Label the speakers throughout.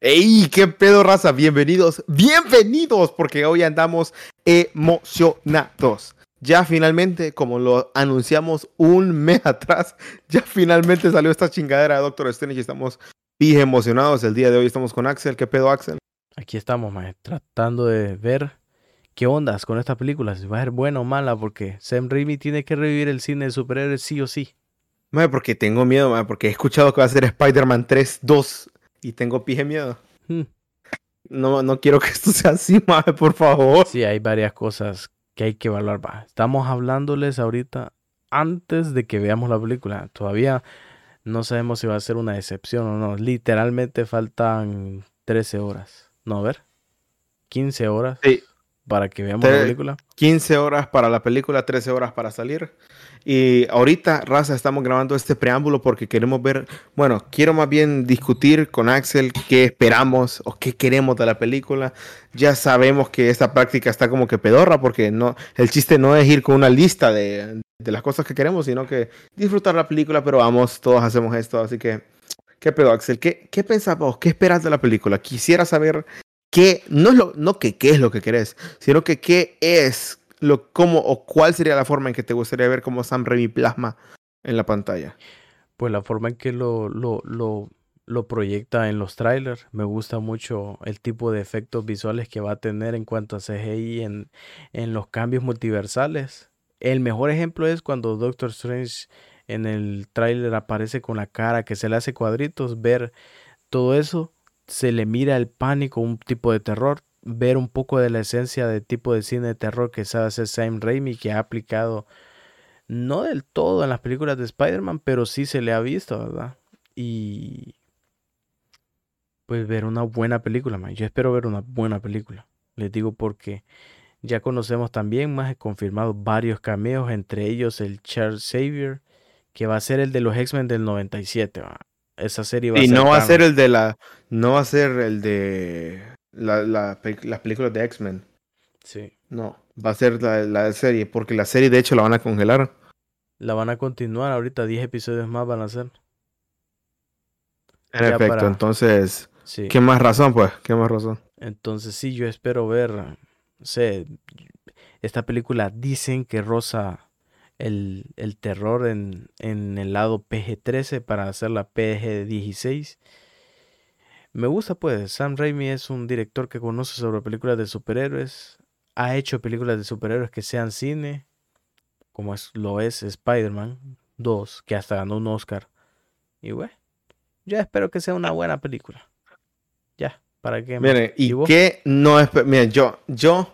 Speaker 1: ¡Ey! ¿Qué pedo, raza? Bienvenidos, bienvenidos, porque hoy andamos emocionados. Ya finalmente, como lo anunciamos un mes atrás, ya finalmente salió esta chingadera de Doctor Strange y estamos bien emocionados. El día de hoy estamos con Axel. ¿Qué pedo, Axel?
Speaker 2: Aquí estamos, man, tratando de ver qué ondas con esta película, si va a ser buena o mala, porque Sam Raimi tiene que revivir el cine de superhéroes sí o sí.
Speaker 1: Madre, porque tengo miedo, madre, porque he escuchado que va a ser Spider-Man 3, 2 y tengo pije miedo.
Speaker 2: Hmm.
Speaker 1: No, no quiero que esto sea así, madre, por favor.
Speaker 2: Sí, hay varias cosas que hay que evaluar. Va. Estamos hablándoles ahorita antes de que veamos la película. Todavía no sabemos si va a ser una decepción o no. Literalmente faltan 13 horas. No, a ver. 15 horas
Speaker 1: Sí,
Speaker 2: para que veamos la película.
Speaker 1: 15 horas para la película, 13 horas para salir. Y ahorita, Raza, estamos grabando este preámbulo porque queremos ver, bueno, quiero más bien discutir con Axel qué esperamos o qué queremos de la película. Ya sabemos que esta práctica está como que pedorra porque no, el chiste no es ir con una lista de, de las cosas que queremos, sino que disfrutar la película, pero vamos, todos hacemos esto, así que, ¿qué pedo, Axel? ¿Qué, qué pensás vos? ¿Qué esperas de la película? Quisiera saber qué, no es lo, no que qué es lo que querés, sino que qué es lo, cómo o cuál sería la forma en que te gustaría ver cómo Sam Raimi plasma en la pantalla.
Speaker 2: Pues la forma en que lo, lo, lo, proyecta en los trailers. Me gusta mucho el tipo de efectos visuales que va a tener en cuanto a CGI en, en los cambios multiversales. El mejor ejemplo es cuando Doctor Strange en el tráiler aparece con la cara que se le hace cuadritos. Ver todo eso, se le mira el pánico, un tipo de terror. Ver un poco de la esencia del tipo de cine de terror que sabe hacer Sam Raimi, que ha aplicado no del todo en las películas de Spider-Man, pero sí se le ha visto, ¿verdad? Y pues ver una buena película, man. Yo espero ver una buena película. Les digo porque ya conocemos también más confirmado varios cameos, entre ellos el Charles Xavier, que va a ser el de los X-Men del 97, ¿va? Esa serie va a
Speaker 1: Y
Speaker 2: ser
Speaker 1: no va a ser el de la, no va a ser el de la, las películas de X-Men.
Speaker 2: Sí.
Speaker 1: No, va a ser la, la serie, porque la serie de hecho la van a congelar.
Speaker 2: La van a continuar ahorita, 10 episodios más van a ser.
Speaker 1: En
Speaker 2: Ya
Speaker 1: efecto,
Speaker 2: para-
Speaker 1: entonces,
Speaker 2: Sí.
Speaker 1: ¿qué más razón, pues? ¿Qué más razón?
Speaker 2: Entonces sí, yo espero ver, no sé, esta película dicen que roza el, el terror en, en el lado PG-13 para hacer la PG-16. Me gusta pues, Sam Raimi es un director que conoce sobre películas de superhéroes, ha hecho películas de superhéroes que sean cine, como es, lo es Spider-Man 2, que hasta ganó un Oscar. Y bueno, yo espero que sea una buena película. Ya, para que...
Speaker 1: Miren, ¿y qué no es? Miren, yo, yo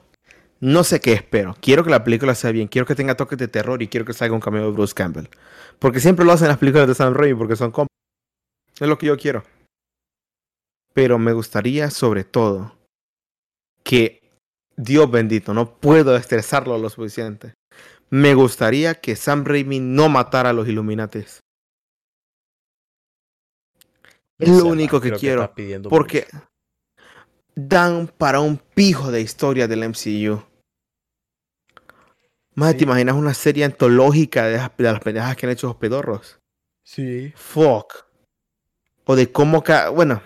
Speaker 1: no sé qué espero. Quiero que la película sea bien, quiero que tenga toques de terror y quiero que salga un cameo de Bruce Campbell. Porque siempre lo hacen las películas de Sam Raimi porque son compas. Es lo que yo quiero. Pero me gustaría, sobre todo, que Dios bendito, no puedo estresarlo lo suficiente. Me gustaría que Sam Raimi no matara a los Illuminates. Es lo único que quiero. Porque
Speaker 2: mucho.
Speaker 1: dan para un pijo de historia del MCU. Más
Speaker 2: Sí.
Speaker 1: te imaginas una serie antológica de, las- de las que han hecho los pedorros.
Speaker 2: Sí.
Speaker 1: Fuck. O de cómo cada. Bueno.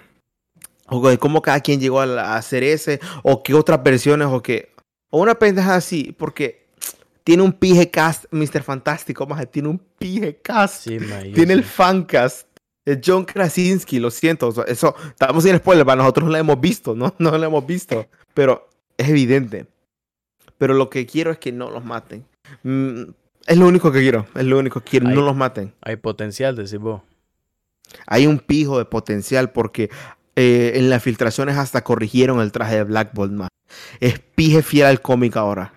Speaker 1: O de cómo cada quien llegó a, la- a hacer ese. O qué otras versiones. O que. O una pendeja así. Porque tiene un pije cast. Mr. Fantástico. Más tiene un pije cast.
Speaker 2: Sí,
Speaker 1: Tiene el fancast. de John Krasinski, lo siento. Eso, estamos sin spoiler, para nosotros no lo hemos visto, ¿no? No lo hemos visto. Pero es evidente. Pero lo que quiero es que no los maten. Mm, es lo único que quiero. Es lo único que quiero.
Speaker 2: Ahí.
Speaker 1: No los maten.
Speaker 2: Hay potencial, decís vos.
Speaker 1: Hay un pijo de potencial porque eh, en las filtraciones hasta corrigieron el traje de Black Bolt más. Es pije fiel al cómic ahora.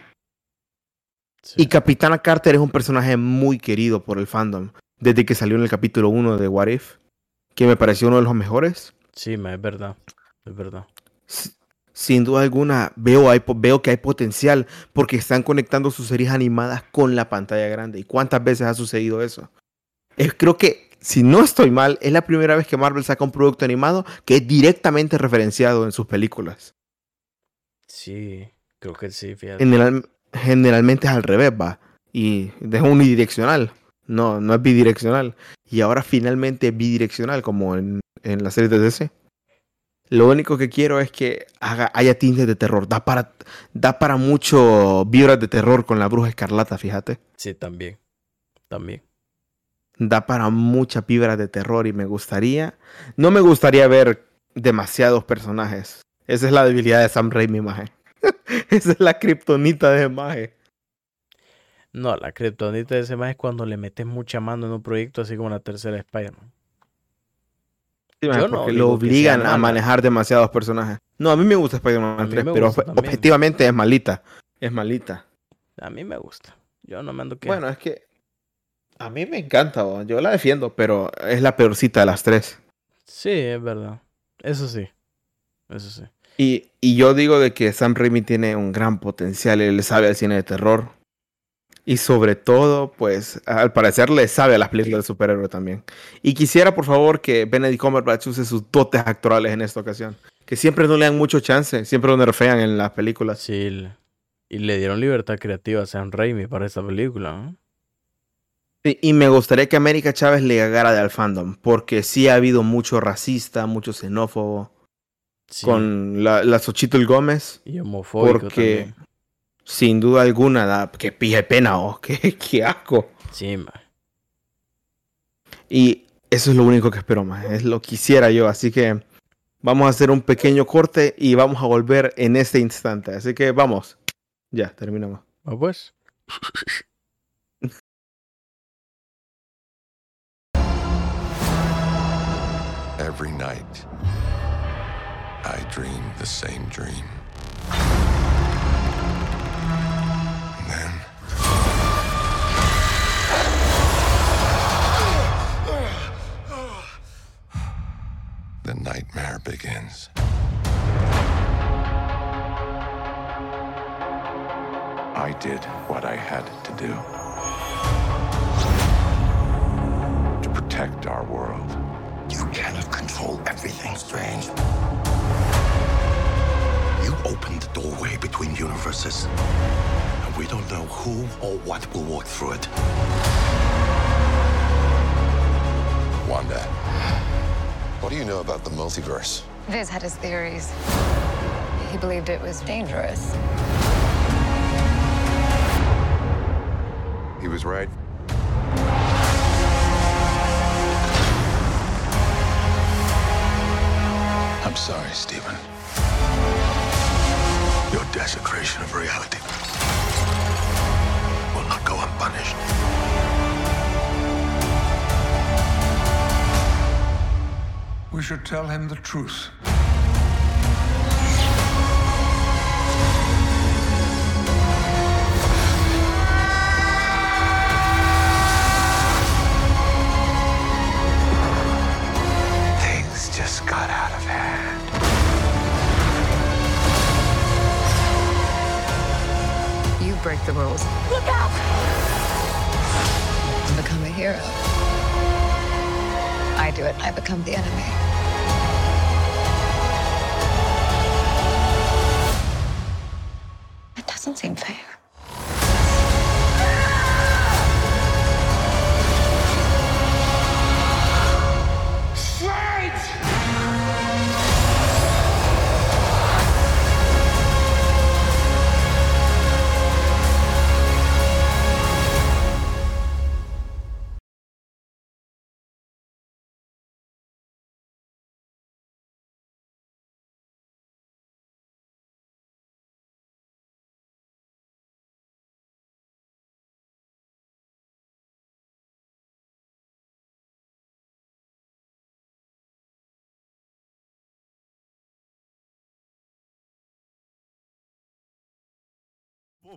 Speaker 2: Sí.
Speaker 1: Y Capitana Carter es un personaje muy querido por el fandom. Desde que salió en el capítulo 1 de What If. Que me pareció uno de los mejores.
Speaker 2: Sí, ma, es verdad. Es verdad.
Speaker 1: S- Sin duda alguna, veo, hay veo que hay potencial porque están conectando sus series animadas con la pantalla grande. ¿Y cuántas veces ha sucedido eso? Es, creo que, si no estoy mal, es la primera vez que Marvel saca un producto animado que es directamente referenciado en sus películas.
Speaker 2: Sí, creo que sí, fíjate.
Speaker 1: General- generalmente es al revés, va. Y es unidireccional. No, no es bidireccional. Y ahora finalmente es bidireccional, como en, en la serie de DC. Lo único que quiero es que haga, haya tintes de terror. Da para, da para mucho vibras de terror con la bruja escarlata, fíjate.
Speaker 2: Sí, también. También.
Speaker 1: Da para mucha vibra de terror y me gustaría. No me gustaría ver demasiados personajes. Esa es la debilidad de Sam Raimi, maje. Esa es la kriptonita de maje.
Speaker 2: No, la kriptonita de ese maje es cuando le metes mucha mano en un proyecto así como la tercera Spider-Man.
Speaker 1: Sí, porque lo obligan a manejar demasiados personajes. No, a mí me gusta Spider-Man 3, pero objetivamente es malita. Es malita.
Speaker 2: A mí me gusta. Yo no me ando
Speaker 1: que. Bueno, es que. A mí me encanta, yo la defiendo, pero es la peorcita de las tres.
Speaker 2: Sí, es verdad. Eso sí. Eso sí.
Speaker 1: Y, y yo digo de que Sam Raimi tiene un gran potencial. Él sabe al cine de terror. Y sobre todo, pues, al parecer le sabe a las películas de superhéroe también. Y quisiera, por favor, que Benedict Cumberbatch use sus dotes actorales en esta ocasión. Que siempre no le dan mucho chance, siempre lo nerfean en las películas.
Speaker 2: Sí, y le dieron libertad creativa a Sam Raimi para esta película, ¿no?
Speaker 1: Sí, y me gustaría que América Chávez le llegara de al fandom, porque sí ha habido mucho racista, mucho xenófobo. Con la, la Xochitl Gómez.
Speaker 2: Y homofóbico porque,
Speaker 1: sin duda alguna, da, que pije pena, oh, qué, qué asco.
Speaker 2: Sí,
Speaker 1: Y eso es lo único que espero, más. Es lo que quisiera yo. Así que vamos a hacer un pequeño corte y vamos a volver en este instante. Así que vamos. Ya, terminamos.
Speaker 2: Ah, pues. Every night, I dream the same dream. Then the nightmare begins. I did what I had to do between and we don't know who or what will walk through it. Wanda. What do you know about the multiverse? Viz had his theories. He believed it was dangerous. He was right. I'm sorry, Stephen. Your desecration of reality will not go unpunished. We should tell him the truth.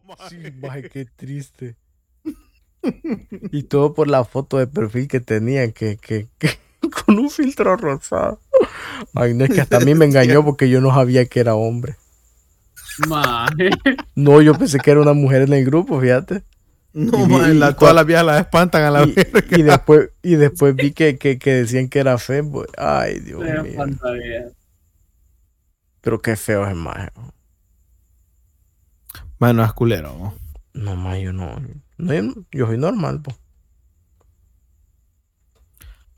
Speaker 2: Sí, maje, qué triste. y todo por la foto de perfil que tenía, que, que, con un filtro rosado. Ay, no es que hasta a mí me engañó porque yo no sabía que era hombre. Maje. No, yo pensé que era una mujer en el grupo, fíjate.
Speaker 1: No, maje, la, todas las viejas la espantan a la
Speaker 2: y, y después Y después vi que, que, que decían que era feo. Ay, Dios mío. Pero qué feo es maje.
Speaker 1: Bueno, es culero.
Speaker 2: No, más yo no, Yo soy normal, pues.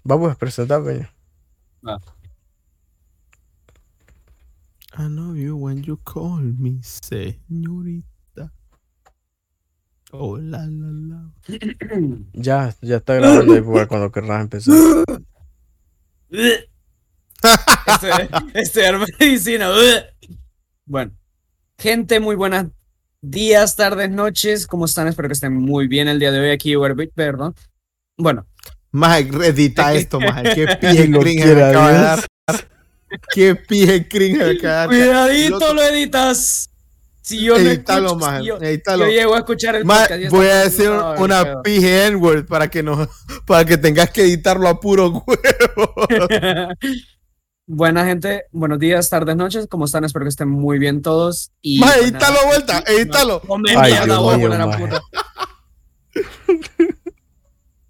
Speaker 2: Vamos a presentar, peña. Ah.
Speaker 1: I know you when you call me señorita. Oh, la, la, la.
Speaker 2: Ya, ya está grabando ahí para cuando querrás empezar.
Speaker 3: Este, estudiar medicina. Bueno, gente, muy buenas días, tardes, noches. ¿Cómo están? Espero que estén muy bien el día de hoy aquí, Uberbit, perdón. Bueno,
Speaker 1: Maje, edita esto, maje. Qué pije
Speaker 2: Lo
Speaker 1: cringe me
Speaker 2: quiera
Speaker 1: acaba de dar. Qué pije cringe me acaba de dar.
Speaker 3: cuidadito lo editas. Si yo no
Speaker 1: Edítalo,
Speaker 3: escucho, si yo, yo llego a escuchar el
Speaker 1: Ma-
Speaker 3: podcast.
Speaker 1: voy a decir
Speaker 3: el
Speaker 1: una pije N-word para que no, para que tengas que editarlo a puro huevo.
Speaker 3: Buena gente, buenos días, tardes, noches. ¿Cómo están? Espero que estén muy bien todos. Y
Speaker 1: Maje,
Speaker 3: pues
Speaker 1: edítalo
Speaker 3: nada,
Speaker 1: vuelta, edítalo.
Speaker 2: Ay, Dios
Speaker 3: voy a
Speaker 2: mío,
Speaker 3: poner a
Speaker 2: maje.
Speaker 3: puta.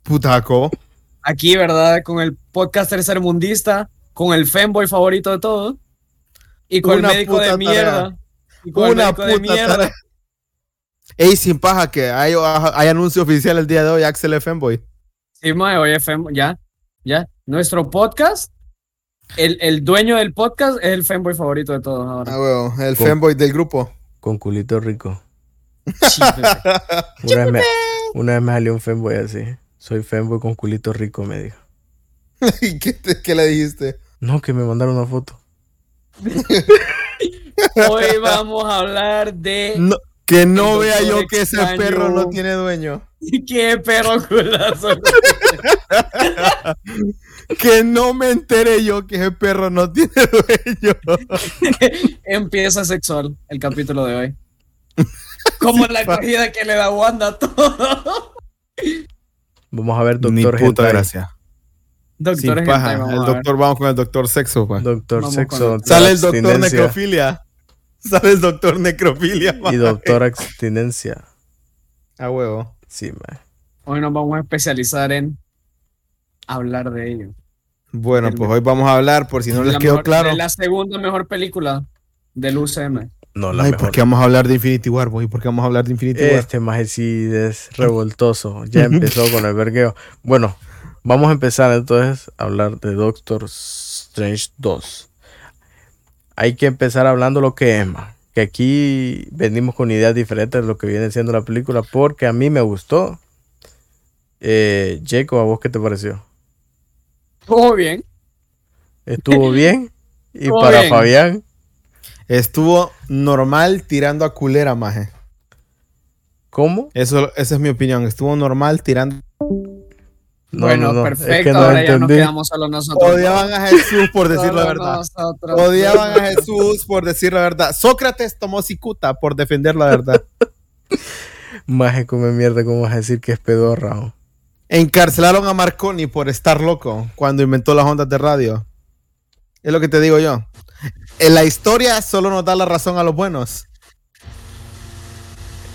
Speaker 1: Putaco.
Speaker 3: Aquí, ¿verdad? Con el podcast tercermundista, con el fanboy favorito de todos. Y con
Speaker 1: Una
Speaker 3: el médico de mierda.
Speaker 1: tarea.
Speaker 3: Y con el
Speaker 1: Una
Speaker 3: médico de mierda.
Speaker 1: tarea. Ey, sin paja, que hay, hay anuncio oficial el día de hoy, Axel. Fanboy.
Speaker 3: Sí, mae, oye, fanboy, ya, ya. Nuestro podcast, el, el dueño del podcast es el fanboy favorito de todos ahora.
Speaker 1: Ah, el
Speaker 2: Con-
Speaker 1: fanboy del grupo.
Speaker 2: Con culito rico. Una vez, me, una vez me salió un fanboy así. Soy fanboy con culito rico, me dijo.
Speaker 1: ¿Y qué, te- qué le dijiste?
Speaker 2: No, que me mandaron una foto.
Speaker 3: Hoy vamos a hablar de
Speaker 1: No, que no vea yo que ese
Speaker 3: extraño.
Speaker 1: perro no tiene dueño.
Speaker 3: qué perro culazo.
Speaker 1: Que no me entere yo que ese perro no tiene dueño.
Speaker 3: Empieza sexual el capítulo de hoy. Como la acogida que le da Wanda a todo.
Speaker 2: Vamos a ver,
Speaker 1: Ni
Speaker 2: doctor
Speaker 1: puta
Speaker 2: Hentai.
Speaker 1: gracia.
Speaker 3: Doctor
Speaker 1: Sin
Speaker 3: Hentai,
Speaker 1: paja.
Speaker 3: vamos
Speaker 1: El doctor, vamos con el doctor sexo, pa.
Speaker 2: Doctor
Speaker 3: Vamos
Speaker 2: sexo.
Speaker 1: Sale el doctor necrofilia. Sale el doctor necrofilia.
Speaker 2: Y doctor abstinencia.
Speaker 1: A huevo.
Speaker 2: Sí, man.
Speaker 3: Hoy nos vamos a especializar en hablar de ello.
Speaker 1: Bueno,
Speaker 3: El
Speaker 1: pues hoy vamos a hablar, por si no les quedó
Speaker 3: mejor-
Speaker 1: claro.
Speaker 3: de la segunda mejor película del UCM.
Speaker 2: No, la
Speaker 1: Ay,
Speaker 2: mejor.
Speaker 1: ¿por qué vamos a hablar de Infinity War, boy? ¿Por qué vamos a hablar de Infinity War?
Speaker 2: Este maje sí es revoltoso. Ya empezó con el vergueo. Bueno, vamos a empezar entonces a hablar de Doctor Strange 2. Hay que empezar hablando lo que es. Que aquí venimos con ideas diferentes de lo que viene siendo la película porque a mí me gustó. Eh, Jacob, ¿a vos qué te pareció?
Speaker 3: Todo bien.
Speaker 2: ¿Estuvo bien? Y
Speaker 3: Todo
Speaker 2: para
Speaker 3: bien.
Speaker 2: Fabián,
Speaker 1: Estuvo normal tirando a culera, maje.
Speaker 2: ¿cómo?
Speaker 1: Eso, esa es mi opinión. Estuvo normal tirando.
Speaker 2: No,
Speaker 3: bueno,
Speaker 2: no, no, es
Speaker 3: perfecto.
Speaker 2: que no
Speaker 3: ahora ya nos
Speaker 2: entendí.
Speaker 3: quedamos solo nosotros.
Speaker 1: Odiaban a Jesús por decir la verdad.
Speaker 3: nosotros.
Speaker 1: Odiaban a Jesús por decir la verdad. Sócrates tomó cicuta por defender la verdad.
Speaker 2: Maje come mierda, ¿cómo vas a decir que es pedorra?
Speaker 1: Encarcelaron a Marconi por estar loco cuando inventó las ondas de radio. Es lo que te digo yo. En la historia solo nos da la razón a los buenos.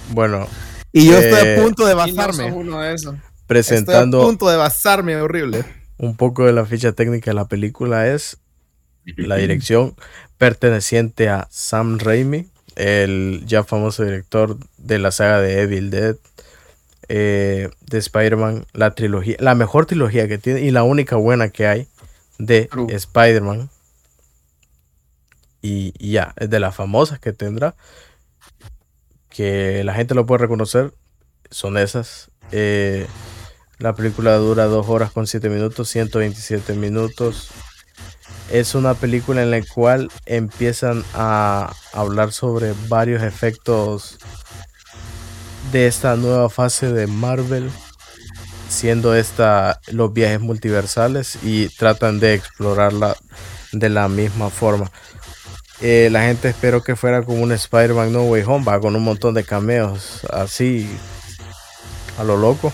Speaker 2: Bueno,
Speaker 1: Y yo
Speaker 2: Eh,
Speaker 1: estoy a punto de
Speaker 3: no
Speaker 1: basarme.
Speaker 3: uno de esos.
Speaker 1: Estoy a
Speaker 2: presentando
Speaker 1: punto de basarme horrible.
Speaker 2: un poco de la ficha técnica de la película es la dirección perteneciente a Sam Raimi, el ya famoso director de la saga de Evil Dead, eh, de Spider-Man, la trilogía, la mejor trilogía que tiene y la única buena que hay de. Spider-Man. Y, y ya, es de las famosas que tendrá, que la gente lo puede reconocer, son esas. Eh, la película dura 2 horas con 7 minutos, 127 minutos. Es una película en la cual empiezan a hablar sobre varios efectos de esta nueva fase de Marvel, siendo esta los viajes multiversales y tratan de explorarla de la misma forma. Eh, la gente esperó que fuera como un Spider-Man No Way Home, con un montón de cameos así a lo loco.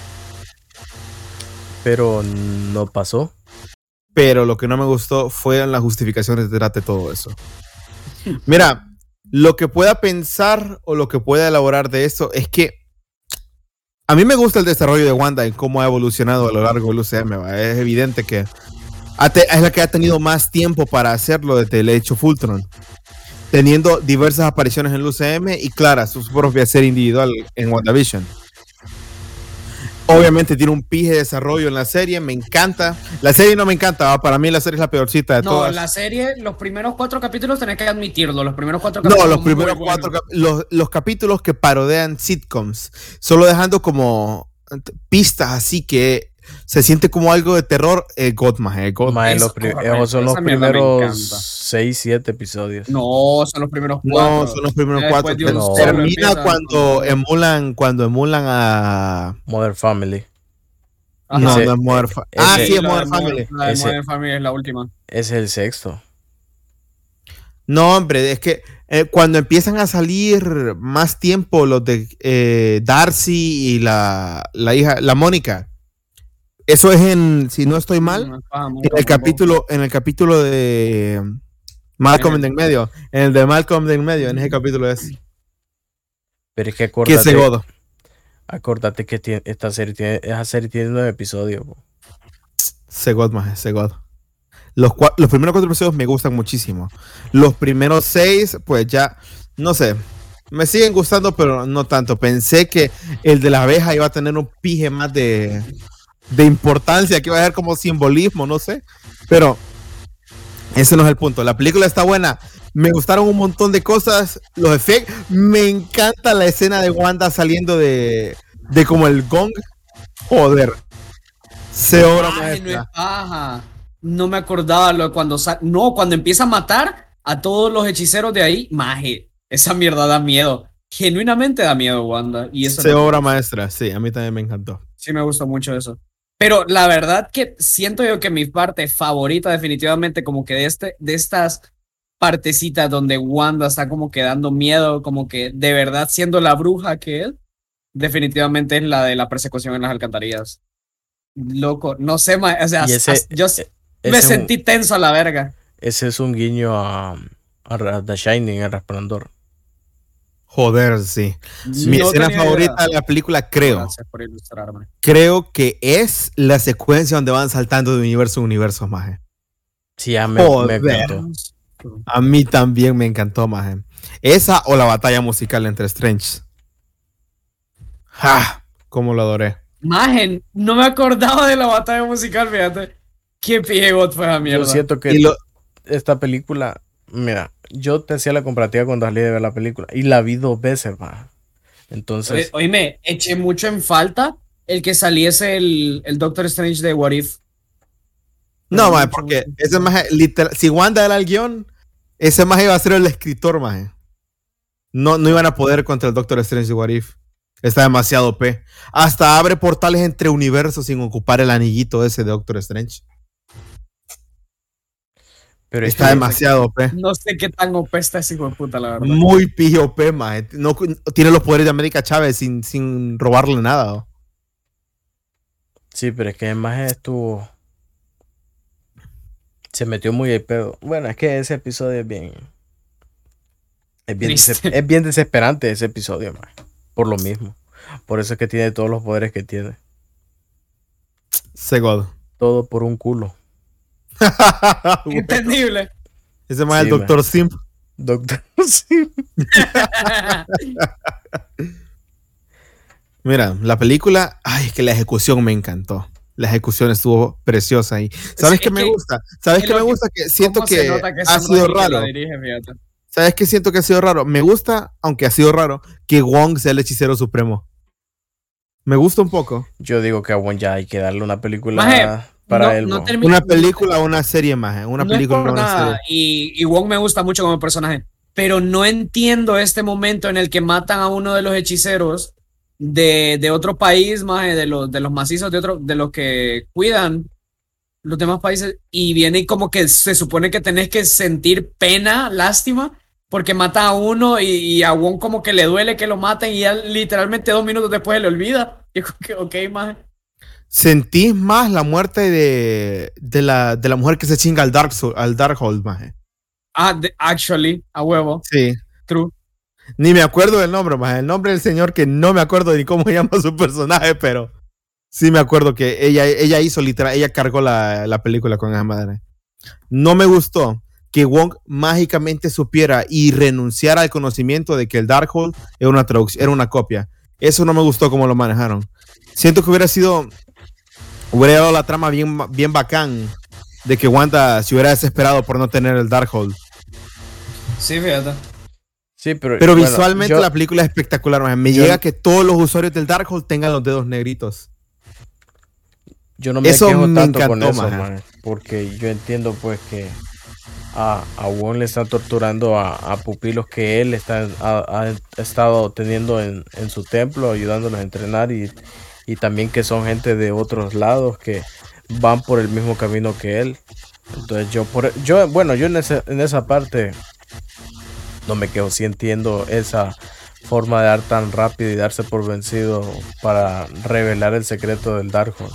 Speaker 2: Pero no pasó.
Speaker 1: Pero lo que no me gustó fue la justificación detrás de todo eso. Mira, lo que pueda pensar o lo que pueda elaborar de eso es que a mí me gusta el desarrollo de Wanda y cómo ha evolucionado a lo largo del UCM. ¿va? Es evidente que es la que ha tenido más tiempo para hacerlo desde el hecho Fultron. Teniendo diversas apariciones en el UCM y, claro, su propia serie individual en WandaVision. Obviamente tiene un pije de desarrollo en la serie, me encanta. La serie no me encanta, ¿va? para mí la serie es la peorcita de
Speaker 3: No,
Speaker 1: todas.
Speaker 3: la serie, los primeros cuatro capítulos tenés que admitirlo. Los primeros cuatro
Speaker 1: No,
Speaker 3: capítulos.
Speaker 1: los
Speaker 3: son
Speaker 1: primeros cuatro, los, los capítulos que parodean sitcoms, solo dejando como pistas así que se siente como algo de terror, eh, God.
Speaker 2: Los pri-
Speaker 3: correcto,
Speaker 2: esos son los primeros
Speaker 3: encanta.
Speaker 2: 6, 7 episodios.
Speaker 3: No, son los primeros cuatro.
Speaker 1: No, son los primeros
Speaker 3: Ya
Speaker 1: cuatro.
Speaker 3: después de un
Speaker 2: No.
Speaker 1: Termina cuando emulan, cuando emulan a.
Speaker 2: Modern Family.
Speaker 3: Ajá.
Speaker 1: No,
Speaker 2: Ese-
Speaker 1: no es Modern Fa-
Speaker 2: ese-
Speaker 1: Ah, sí, es
Speaker 3: la
Speaker 1: Modern
Speaker 3: de
Speaker 1: Family.
Speaker 3: La de
Speaker 2: Ese-
Speaker 3: Modern Family es la última.
Speaker 2: Es el sexto.
Speaker 1: No, hombre, es que eh, cuando empiezan a salir más tiempo los de eh, Darcy y la, la hija, la Mónica. Eso es en, si no estoy mal, en el capítulo, en el capítulo de Malcolm en el medio, en el de Malcolm en medio, en ese capítulo es
Speaker 2: Pero es que
Speaker 1: que
Speaker 2: acordate,
Speaker 1: se godo.
Speaker 2: acordate que tiene- esta serie tiene, esa serie tiene nueve episodios. po.
Speaker 1: Se god, maje, se god. Los, los primeros cuatro episodios me gustan muchísimo. Los primeros seis, pues ya, no sé. Me siguen gustando, pero no tanto. Pensé que el de la abeja iba a tener un pije más de, de importancia, que iba a ser como simbolismo, no sé. Pero ese no es el punto. La película está buena. Me gustaron un montón de cosas. Los efectos. Me encanta la escena de Wanda saliendo de, de como el gong. Joder. Se obra
Speaker 3: Ay, no es
Speaker 1: maestra.
Speaker 3: paja. No me acordaba lo de cuando No, cuando empieza a matar a todos los hechiceros de ahí, maje. Esa mierda da miedo. Genuinamente da miedo, Wanda. Y eso
Speaker 1: Se obra maestra, sí, a mí también me encantó.
Speaker 3: sí me gustó mucho eso. Pero la verdad que siento yo que mi parte favorita definitivamente como que de este de estas partecitas donde Wanda está como que dando miedo, como que de verdad siendo la bruja que es, definitivamente es la de la persecución en las alcantarillas. Loco, no sé, ma- o sea,
Speaker 2: ese-
Speaker 3: yo
Speaker 2: Ese
Speaker 3: me
Speaker 2: un-
Speaker 3: sentí tenso a la verga.
Speaker 2: ese es un guiño a, a The Shining, el resplandor.
Speaker 1: Joder, sí. Mi
Speaker 3: No
Speaker 1: escena favorita
Speaker 3: idea.
Speaker 1: de la película, creo,
Speaker 3: Gracias por ilustrarme.
Speaker 1: creo que es la secuencia donde van saltando de universo en universo, maje.
Speaker 2: Sí, ya me, me encantó.
Speaker 1: A mí también me encantó, maje. Esa o la batalla musical entre Strange. ¡Ja! Cómo lo adoré.
Speaker 3: Magen, no me acordaba de la batalla musical, fíjate. Qué piegot fue esa mierda.
Speaker 2: Yo siento que
Speaker 1: lo-
Speaker 2: esta película, mira, yo te hacía la comparativa cuando salí de ver la película y la vi dos veces, va. Entonces,
Speaker 3: Oye, oíme, eché mucho en falta el que saliese el, el Doctor Strange de What If.
Speaker 1: No, maje, porque ese maje, literal, si Wanda era el guion, ese maje iba a ser el escritor, maje. No, no iban a poder contra el Doctor Strange de What If. Está demasiado OP. Hasta abre portales entre universos sin ocupar el anillito ese de Doctor Strange.
Speaker 2: Pero
Speaker 1: Está
Speaker 2: que-
Speaker 1: demasiado OP.
Speaker 3: No sé qué tan OP está ese hijo de puta, la verdad.
Speaker 1: Muy pillo OP, maje. No, tiene los poderes de América Chávez sin, sin robarle nada. ¿o?
Speaker 2: Sí, pero es que además estuvo. Se metió muy el pedo. Bueno, es que ese episodio es bien. Es bien, es bien desesperante ese episodio, man. Por lo mismo. Por eso es que tiene todos los poderes que tiene.
Speaker 1: Segod.
Speaker 2: Todo por un culo.
Speaker 3: Entendible.
Speaker 1: Ese maje
Speaker 2: Sí,
Speaker 1: el Doctor Simp.
Speaker 2: Doctor. sí.
Speaker 1: Mira, la película, ay, es que la ejecución me encantó. La ejecución estuvo preciosa ahí. ¿Sabes
Speaker 3: Es
Speaker 1: qué me
Speaker 3: que-
Speaker 1: gusta? ¿Sabes
Speaker 3: es
Speaker 1: qué me
Speaker 3: que-
Speaker 1: gusta? Que siento
Speaker 3: ¿Cómo se
Speaker 1: que ha sido raro.
Speaker 3: dirige?
Speaker 1: ¿Sabes qué siento que ha sido raro? Me gusta, aunque ha sido raro, que Wong sea el hechicero supremo. Me gusta un poco.
Speaker 2: Yo digo que a Wong ya hay que darle una película
Speaker 3: Maje,
Speaker 2: para
Speaker 3: no-
Speaker 2: él.
Speaker 3: no
Speaker 1: Una película o una serie más. ¿eh? Una
Speaker 3: no es
Speaker 1: película una
Speaker 3: nada,
Speaker 1: serie.
Speaker 3: Y, y Wong me gusta mucho como personaje. Pero no entiendo este momento en el que matan a uno de los hechiceros de, de otro país, maje, de los, de los macizos de otro, de los que cuidan los demás países, y viene y como que se supone que tenés que sentir pena, lástima, porque mata a uno y, y a Wong como que le duele que lo maten y ya literalmente dos minutos después le olvida. Y como que, ok, maje.
Speaker 1: ¿Sentís más la muerte de, de, la, de la mujer que se chinga al Dark Soul- al Darkhold, maje?
Speaker 3: Ah, de- actually, a huevo,
Speaker 1: Sí.
Speaker 3: true.
Speaker 1: Ni me acuerdo del nombre, maje. El nombre del señor que no me acuerdo ni cómo llama su personaje, pero sí me acuerdo que ella, ella hizo literal, ella cargó la, la película con esa madre. No me gustó que Wong mágicamente supiera y renunciara al conocimiento de que el Darkhold era una traducción, era una copia. Eso no me gustó como lo manejaron. Siento que hubiera sido, hubiera dado la trama bien, bien bacán de que Wanda se hubiera desesperado por no tener el Darkhold.
Speaker 3: Sí, fíjate.
Speaker 2: Sí, pero,
Speaker 1: Pero
Speaker 2: bueno,
Speaker 1: visualmente
Speaker 2: yo-
Speaker 1: la película es espectacular. man. Me
Speaker 2: yo-
Speaker 1: llega que todos los usuarios del Darkhold tengan los dedos negritos.
Speaker 2: Yo no me
Speaker 1: Eso
Speaker 2: quejo
Speaker 1: me
Speaker 2: tanto con eso, man, porque yo entiendo pues que a, a Wong le están torturando a, a pupilos que él está, ha, ha estado teniendo en, en su templo, ayudándolos a entrenar y, y también que son gente de otros lados que van por el mismo camino que él. Entonces yo por yo bueno, yo en, ese- en esa parte no me quejo, sí entiendo esa forma de dar tan rápido y darse por vencido para revelar el secreto del Darkhold.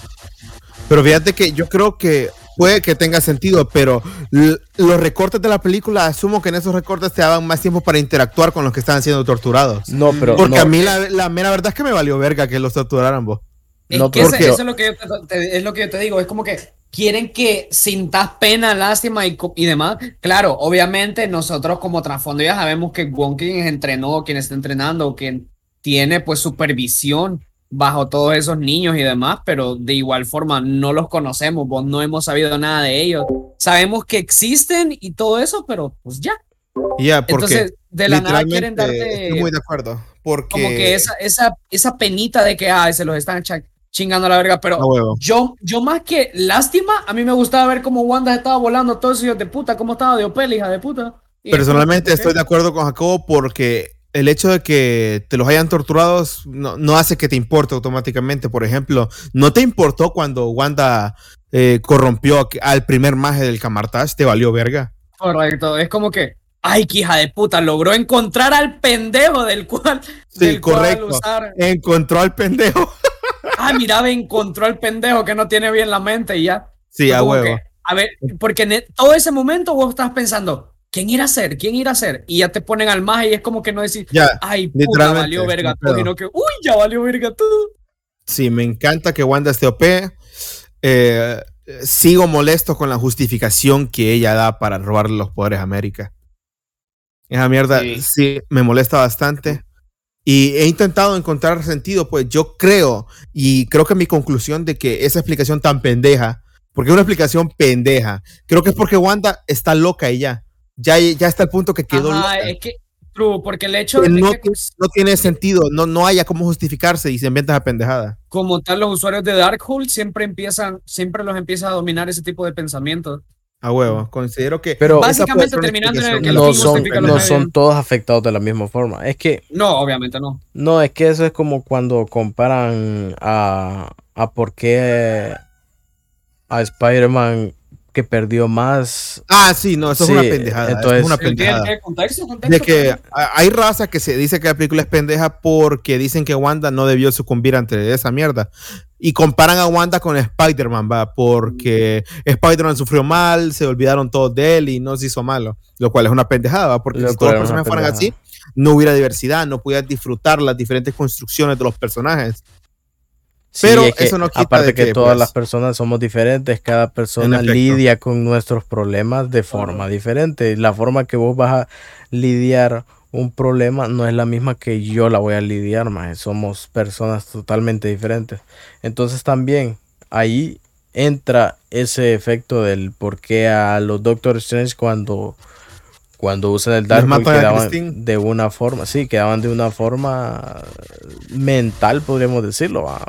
Speaker 1: Pero fíjate que yo creo que puede que tenga sentido, pero los recortes de la película, asumo que en esos recortes te daban más tiempo para interactuar con los que estaban siendo torturados.
Speaker 2: No, pero
Speaker 1: Porque
Speaker 2: no,
Speaker 1: a mí la, la mera verdad es que me valió verga que los torturaran vos.
Speaker 3: Es
Speaker 2: No,
Speaker 3: que ese- eso es lo que, yo te, te- es lo que yo te digo. Es como que quieren que sintas pena, lástima y, y demás. Claro, obviamente nosotros como trasfondo ya sabemos que Wong quien entrenó, quien está entrenando, quien tiene pues supervisión bajo todos esos niños y demás, pero de igual forma no los conocemos, vos no hemos sabido nada de ellos. Sabemos que existen y todo eso, pero pues ya.
Speaker 1: Ya, porque
Speaker 3: Entonces, de la nada quieren darte
Speaker 1: estoy muy de acuerdo. Porque
Speaker 3: como que esa, esa, esa penita de que ay, se los están chingando a la verga, pero
Speaker 1: huevo.
Speaker 3: yo, yo más que lástima, a mí me gustaba ver cómo Wanda estaba volando todos esos hijos de puta, cómo estaba de Opel, hija de puta. Y
Speaker 1: Personalmente
Speaker 3: después,
Speaker 1: estoy de acuerdo con Jacobo porque el hecho de que te los hayan torturado no, no hace que te importe automáticamente. Por ejemplo, no te importó cuando Wanda eh, corrompió al primer maje del Camartage, te valió verga.
Speaker 3: Correcto, es como que, ay, que hija de puta, logró encontrar al pendejo del cual,
Speaker 1: Sí,
Speaker 3: del cual
Speaker 1: correcto.
Speaker 3: usar.
Speaker 1: Encontró al pendejo.
Speaker 3: Ah, mira, encontró al pendejo que no tiene bien la mente y ya.
Speaker 1: Sí, a huevo.
Speaker 3: que, a ver, porque en e- todo ese momento vos estás pensando, ¿quién irá a ser? ¿Quién irá a ser? Y ya te ponen al maje y es como que no decís,
Speaker 1: Ya,
Speaker 3: ay, puta, valió verga todo, sino que, uy, ya valió verga todo.
Speaker 1: sí, me encanta que Wanda esté OP. Eh, sigo molesto con la justificación que ella da para robarle los poderes a América. Esa mierda
Speaker 3: Sí.
Speaker 1: sí. me molesta bastante. Y he intentado encontrar sentido, pues yo creo, y creo que mi conclusión de que esa explicación tan pendeja, porque es una explicación pendeja, creo que es porque Wanda está loca y ya. Ya, ya está el punto que quedó
Speaker 3: Ajá, es que, true, porque el hecho
Speaker 1: Que
Speaker 3: de
Speaker 1: no,
Speaker 3: que
Speaker 1: tiene- no tiene sentido, no, no haya cómo justificarse y se inventa esa pendejada.
Speaker 3: como tal los usuarios de Darkhold siempre empiezan, siempre los empieza a dominar ese tipo de pensamientos.
Speaker 1: A huevo, considero que.
Speaker 2: Pero-
Speaker 3: Básicamente terminando en el que
Speaker 1: a
Speaker 2: no son, no son todos afectados de la misma forma. Es que
Speaker 3: No, obviamente no.
Speaker 2: No, es que eso es como cuando comparan a, a por qué a Spider-Man que perdió más.
Speaker 1: Ah, sí, no, eso
Speaker 2: Sí,
Speaker 1: es una pendejada.
Speaker 2: entonces-
Speaker 1: es una
Speaker 3: El- el-
Speaker 1: pendejada.
Speaker 3: el contexto, contexto,
Speaker 1: De que hay raza que se dice que la película es pendeja porque dicen que Wanda no debió sucumbir ante esa mierda. Y comparan a Wanda con Spider-Man, va, porque Spider-Man sufrió mal, se olvidaron todos de él y no se hizo malo. Lo cual es una pendejada, ¿va? porque
Speaker 2: Lo
Speaker 1: si todos los personajes fueran así, no hubiera diversidad, no pudieras disfrutar las diferentes construcciones de los personajes.
Speaker 2: Sí,
Speaker 1: Pero
Speaker 2: es que
Speaker 1: eso no quita
Speaker 2: aparte
Speaker 1: de
Speaker 2: que,
Speaker 1: que,
Speaker 2: todas
Speaker 1: pues,
Speaker 2: las personas somos diferentes, cada persona lidia con nuestros problemas de forma diferente. La forma que vos vas a lidiar un problema no es la misma que yo la voy a lidiar, más somos personas totalmente diferentes. Entonces también ahí entra ese efecto del por qué a los Doctor Strange cuando cuando usan el
Speaker 1: a
Speaker 2: quedaban de una forma, sí, quedaban de una forma mental, podríamos decirlo, ah,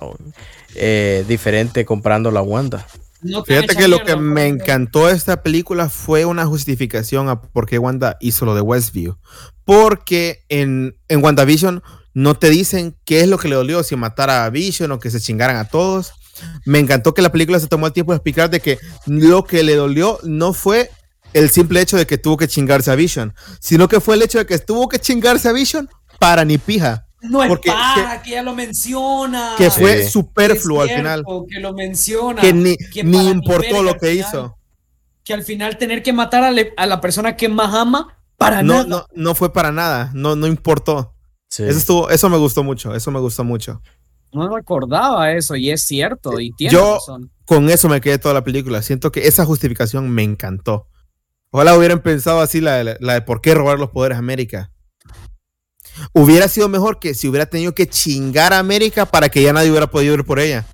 Speaker 2: eh, diferente comprando la Wanda.
Speaker 3: No
Speaker 1: Fíjate que lo que me encantó de esta película fue una justificación a por qué Wanda hizo lo de Westview. Porque en, en WandaVision no te dicen qué es lo que le dolió, si matar a Vision o que se chingaran a todos. Me encantó que la película se tomó el tiempo de explicar de que lo que le dolió no fue el simple hecho de que tuvo que chingarse a Vision, sino que fue el hecho de que tuvo que chingarse a Vision para ni pija,
Speaker 3: No es
Speaker 1: porque-
Speaker 3: paja, que, ya lo menciona.
Speaker 1: que fue
Speaker 2: Sí.
Speaker 1: superfluo al final,
Speaker 3: Que lo menciona.
Speaker 1: que ni,
Speaker 3: que
Speaker 1: ni
Speaker 3: para
Speaker 1: importó lo que
Speaker 3: final.
Speaker 1: hizo.
Speaker 3: Que al final tener que matar a, le- a la persona que más ama para
Speaker 1: no,
Speaker 3: nada.
Speaker 1: no, no fue para nada, no, no importó.
Speaker 2: Sí.
Speaker 1: Eso, estuvo, eso me gustó mucho, eso me gustó mucho.
Speaker 3: No recordaba eso y es cierto y tiene
Speaker 1: Yo-
Speaker 3: razón.
Speaker 1: Con eso me quedé toda la película. Siento que esa justificación me encantó. Ojalá hubieran pensado así la, de- la de por qué robar los poderes a América. Hubiera sido mejor que si hubiera tenido que chingar a América para que ya nadie hubiera podido ir por ella.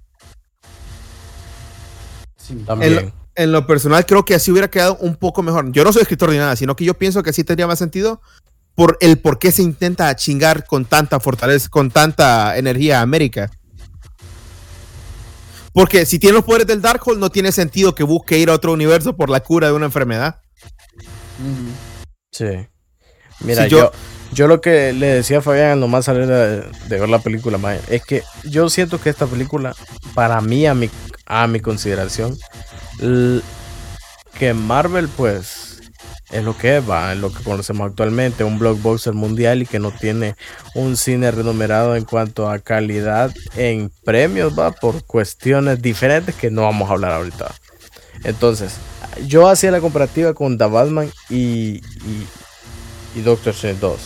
Speaker 2: También.
Speaker 1: En lo personal, creo que así hubiera quedado un poco mejor. Yo no soy escritor ni nada, sino que yo pienso que así tendría más sentido por el por qué se intenta chingar con tanta fortaleza, con tanta energía a América. Porque si tiene los poderes del Darkhold, no tiene sentido que busque ir a otro universo por la cura de una enfermedad.
Speaker 2: Sí. Mira,
Speaker 1: Si
Speaker 2: yo,
Speaker 1: yo-
Speaker 2: yo lo que le decía a Fabián nomás salir de, de ver la película, mae, es que yo siento que esta película, para mí, a mi, a mi consideración, que Marvel, pues, es lo que es, va, es lo que conocemos actualmente, un blockbuster mundial y que no tiene un cine renumerado en cuanto a calidad en premios, va, por cuestiones diferentes que no vamos a hablar ahorita. Entonces, yo hacía la comparativa con The Batman y, y, y Doctor Strange 2.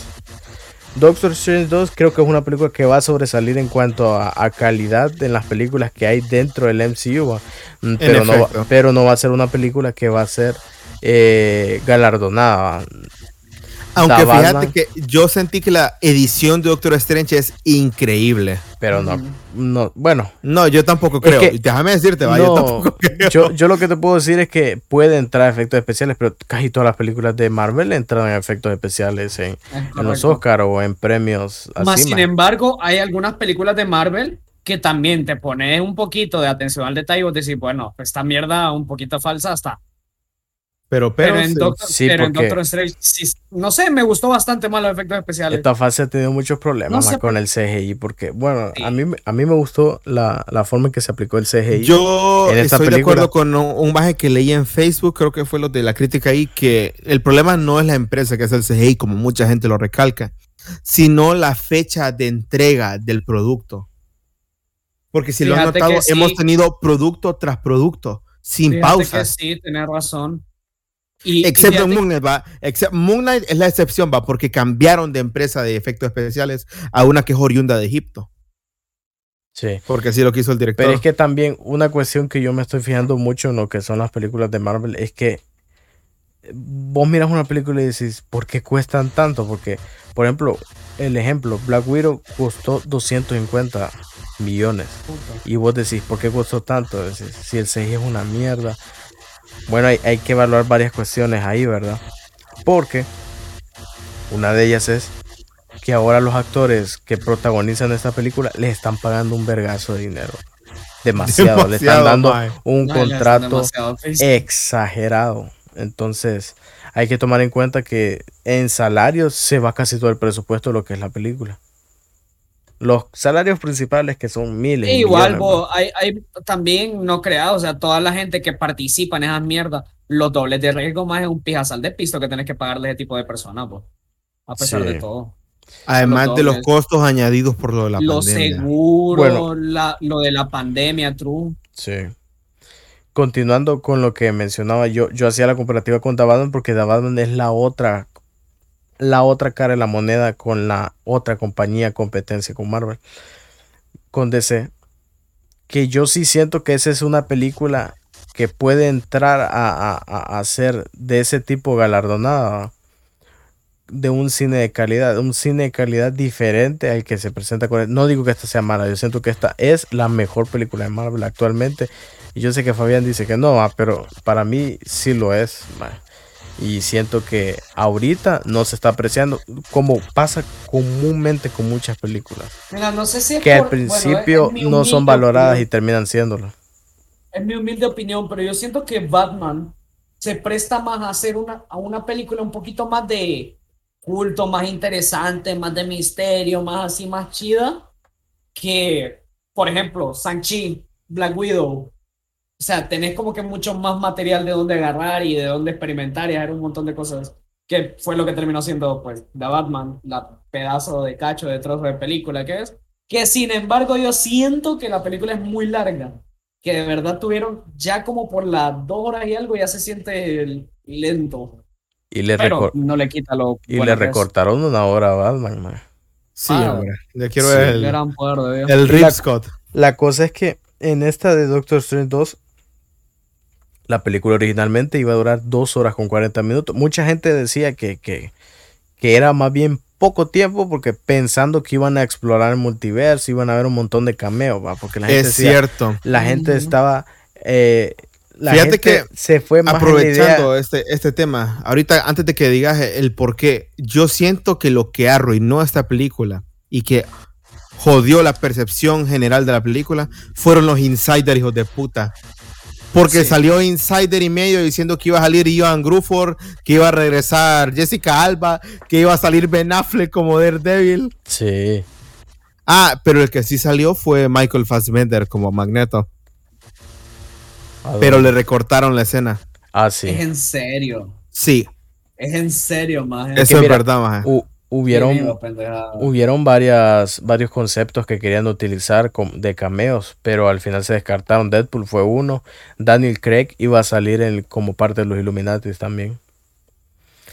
Speaker 2: Doctor Strange 2 creo que es una película que va a sobresalir en cuanto a, a calidad en las películas que hay dentro del MCU. Mm, pero, no va,
Speaker 1: efecto.
Speaker 2: pero no va a ser una película que va a ser eh, galardonada.
Speaker 1: Aunque fíjate
Speaker 2: Batman.
Speaker 1: que yo sentí que la edición de Doctor Strange es increíble.
Speaker 2: Pero no, no, bueno,
Speaker 1: No, yo tampoco creo.
Speaker 2: que-
Speaker 1: Déjame decirte, va, yo
Speaker 2: no,
Speaker 1: tampoco creo.
Speaker 2: yo, yo lo que te puedo decir es que puede entrar efectos especiales, pero casi todas las películas de Marvel entran en efectos especiales en,
Speaker 3: Es
Speaker 2: en los. Oscar o en premios así.
Speaker 3: Más sin embargo, hay algunas películas de Marvel que también te pones un poquito de atención al detalle y vos decís, bueno, esta mierda un poquito falsa está.
Speaker 1: Pero,
Speaker 3: Pero,
Speaker 1: pero,
Speaker 3: en,
Speaker 1: sí.
Speaker 3: Doctor,
Speaker 2: sí,
Speaker 3: pero en
Speaker 2: porque-
Speaker 3: Doctor Strange, sí, no sé, me gustó bastante más los efectos especiales.
Speaker 2: Esta fase ha tenido muchos problemas
Speaker 3: No
Speaker 2: más
Speaker 3: sé
Speaker 2: con el CGI, porque, bueno,
Speaker 3: Sí.
Speaker 2: a, mí, me- a mí me gustó la, la forma en que se aplicó el CGI.
Speaker 1: Yo
Speaker 2: en esta
Speaker 1: estoy de acuerdo con un, baje que leí en Facebook, creo que fue lo de la crítica ahí, que el problema no es la empresa que es el CGI, como mucha gente lo recalca, sino la fecha de entrega del producto. Porque si lo han
Speaker 3: que
Speaker 1: notado,
Speaker 3: sí.
Speaker 1: hemos tenido producto tras producto, sin
Speaker 3: Fíjate que
Speaker 1: pausas.
Speaker 3: sí, tenés razón. Y
Speaker 1: Excepto en
Speaker 3: fíjate-
Speaker 1: Moon Knight, va. Except- Moon Knight es la excepción, va, porque cambiaron de empresa de efectos especiales a una que es oriunda de Egipto.
Speaker 2: Sí.
Speaker 1: Porque así lo quiso el director.
Speaker 2: Pero es que también una cuestión que yo me estoy fijando mucho en lo que son las películas de Marvel es que eh, vos miras una película y decís, ¿por qué cuestan tanto? Porque, por ejemplo, el ejemplo, Black Widow costó 250 millones. Y vos decís, ¿por qué costó tanto? Decís, si el CGI es una mierda. Bueno, hay, hay que evaluar varias cuestiones ahí, ¿verdad? Porque una de ellas es que ahora los actores que protagonizan esta película les están pagando un vergazo de dinero. Demasiado, le están dando un
Speaker 3: No,
Speaker 2: contrato exagerado. Entonces, hay que tomar en cuenta que en salarios se va casi todo el presupuesto de lo que es la película. Los salarios principales que son miles. Y
Speaker 3: igual,
Speaker 2: millones,
Speaker 3: bo, hay, hay también no creado, o sea, toda la gente que participa en esas mierdas, los dobles de riesgo más es un pijazal de pisto que tenés que pagarle a ese tipo de personas, bo, a pesar
Speaker 2: Sí.
Speaker 3: de todo.
Speaker 1: Además
Speaker 3: los
Speaker 1: de los costos añadidos por lo de la
Speaker 3: Los
Speaker 1: pandemia.
Speaker 3: seguros,
Speaker 2: Bueno.
Speaker 3: la, lo de la pandemia, true.
Speaker 2: Sí. Continuando con lo que mencionaba yo, yo hacía la comparativa con The Batman porque The Batman es la otra, la otra cara de la moneda con la otra compañía competencia con Marvel, con DC. Que yo sí siento que esa es una película que puede entrar a, a, a- ser de ese tipo galardonada de un cine de calidad, un cine de calidad diferente al que se presenta con No digo que esta sea mala, yo siento que esta es la mejor película de Marvel actualmente. Y yo sé que Fabián dice que no, ah, pero para mí sí lo es. Y siento que ahorita no se está apreciando como pasa comúnmente con muchas películas.
Speaker 3: Mira, no sé si es
Speaker 2: Que al
Speaker 3: por- bueno, es-
Speaker 2: principio
Speaker 3: es
Speaker 2: no son valoradas y terminan siéndolo.
Speaker 3: Es mi humilde opinión, pero yo siento que Batman se presta más a hacer una, a una película un poquito más de culto, más interesante, más de misterio, más así, más chida, que, por ejemplo, Shang-Chi, Black Widow. O sea, tenés como que mucho más material de dónde agarrar y de dónde experimentar y hacer un montón de cosas, que fue lo que terminó siendo, pues, The Batman, la pedazo de cacho de trozo de película que es. Que sin embargo, yo siento que la película es muy larga que de verdad tuvieron ya como por las dos horas y algo ya se siente lento,
Speaker 2: Y le,
Speaker 3: pero no le quita lo
Speaker 2: y le
Speaker 3: es.
Speaker 2: recortaron una hora a Batman. ma.
Speaker 1: Sí,
Speaker 3: Ah.
Speaker 1: hombre. Ya quiero
Speaker 2: Sí,
Speaker 1: ver
Speaker 3: El
Speaker 1: el,
Speaker 3: gran poder de Dios.
Speaker 1: el Rip
Speaker 2: La-
Speaker 1: Scott.
Speaker 2: La cosa es que en esta de Doctor Strange 2, la película originalmente iba a durar 2 horas con 40 minutos. Mucha gente decía que, que, que era más bien poco tiempo porque pensando que iban a explorar el multiverso, iban a ver un montón de cameos, ¿va? Porque la gente
Speaker 1: Es
Speaker 2: decía-
Speaker 1: cierto.
Speaker 2: la gente estaba eh, la
Speaker 1: Fíjate
Speaker 2: gente
Speaker 1: que
Speaker 2: se fue más
Speaker 1: Aprovechando este, este tema, ahorita antes de que digas el por qué, yo siento que lo que arruinó esta película y que jodió la percepción general de la película fueron los insiders, hijos de puta. Porque
Speaker 3: Sí.
Speaker 1: salió Insider y medio diciendo que iba a salir Ian Gruford, que iba a regresar Jessica Alba, que iba a salir Ben Affleck como Daredevil.
Speaker 2: Sí.
Speaker 1: Ah, pero el que sí salió fue Michael Fassbender como Magneto,
Speaker 2: ¿A
Speaker 1: pero le recortaron la escena.
Speaker 2: Ah,
Speaker 3: Es
Speaker 2: sí.
Speaker 3: en serio.
Speaker 1: Sí,
Speaker 3: Es en serio, más.
Speaker 1: eso es
Speaker 2: mira,
Speaker 1: verdad, maje.
Speaker 2: Hu- hubieron hubieron varias varios conceptos que querían utilizar de cameos, pero al final se descartaron. Deadpool fue uno. Daniel Craig iba a salir en- como parte de los Illuminati también.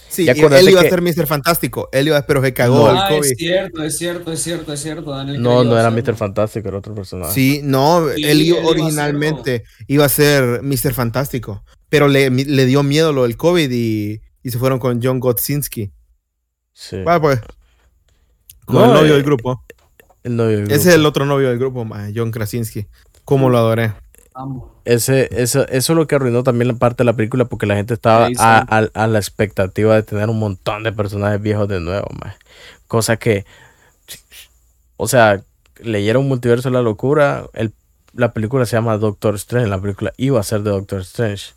Speaker 1: Sí,
Speaker 2: Y
Speaker 1: y
Speaker 2: acuérdate
Speaker 1: él iba
Speaker 2: que-
Speaker 1: a ser Mr. Fantástico. Él iba, pero se cagó
Speaker 2: No.
Speaker 1: el
Speaker 3: Ah,
Speaker 1: COVID.
Speaker 3: es cierto, es cierto, es cierto, es cierto. Daniel
Speaker 2: No, no era Mr. Fantástico, era otro personaje.
Speaker 1: Sí, no,
Speaker 3: Sí,
Speaker 1: él iba-
Speaker 3: él iba a
Speaker 1: originalmente iba a ser Mr. Fantástico, pero le, le dio miedo lo del COVID y, y se fueron con John Gotzinski.
Speaker 2: Sí.
Speaker 1: Pues. Con
Speaker 2: No,
Speaker 1: el novio
Speaker 2: eh,
Speaker 1: del grupo.
Speaker 2: El novio del
Speaker 1: Ese es el otro novio del grupo, John Krasinski. Cómo lo adoré.
Speaker 2: Ese, eso, eso es lo que arruinó también la parte de la película porque la gente estaba a, a- a la expectativa de tener un montón de personajes viejos de nuevo, maje. Cosa que, o sea, leyeron Multiverso de la Locura, el, la película se llama Doctor Strange, la película iba a ser de Doctor Strange.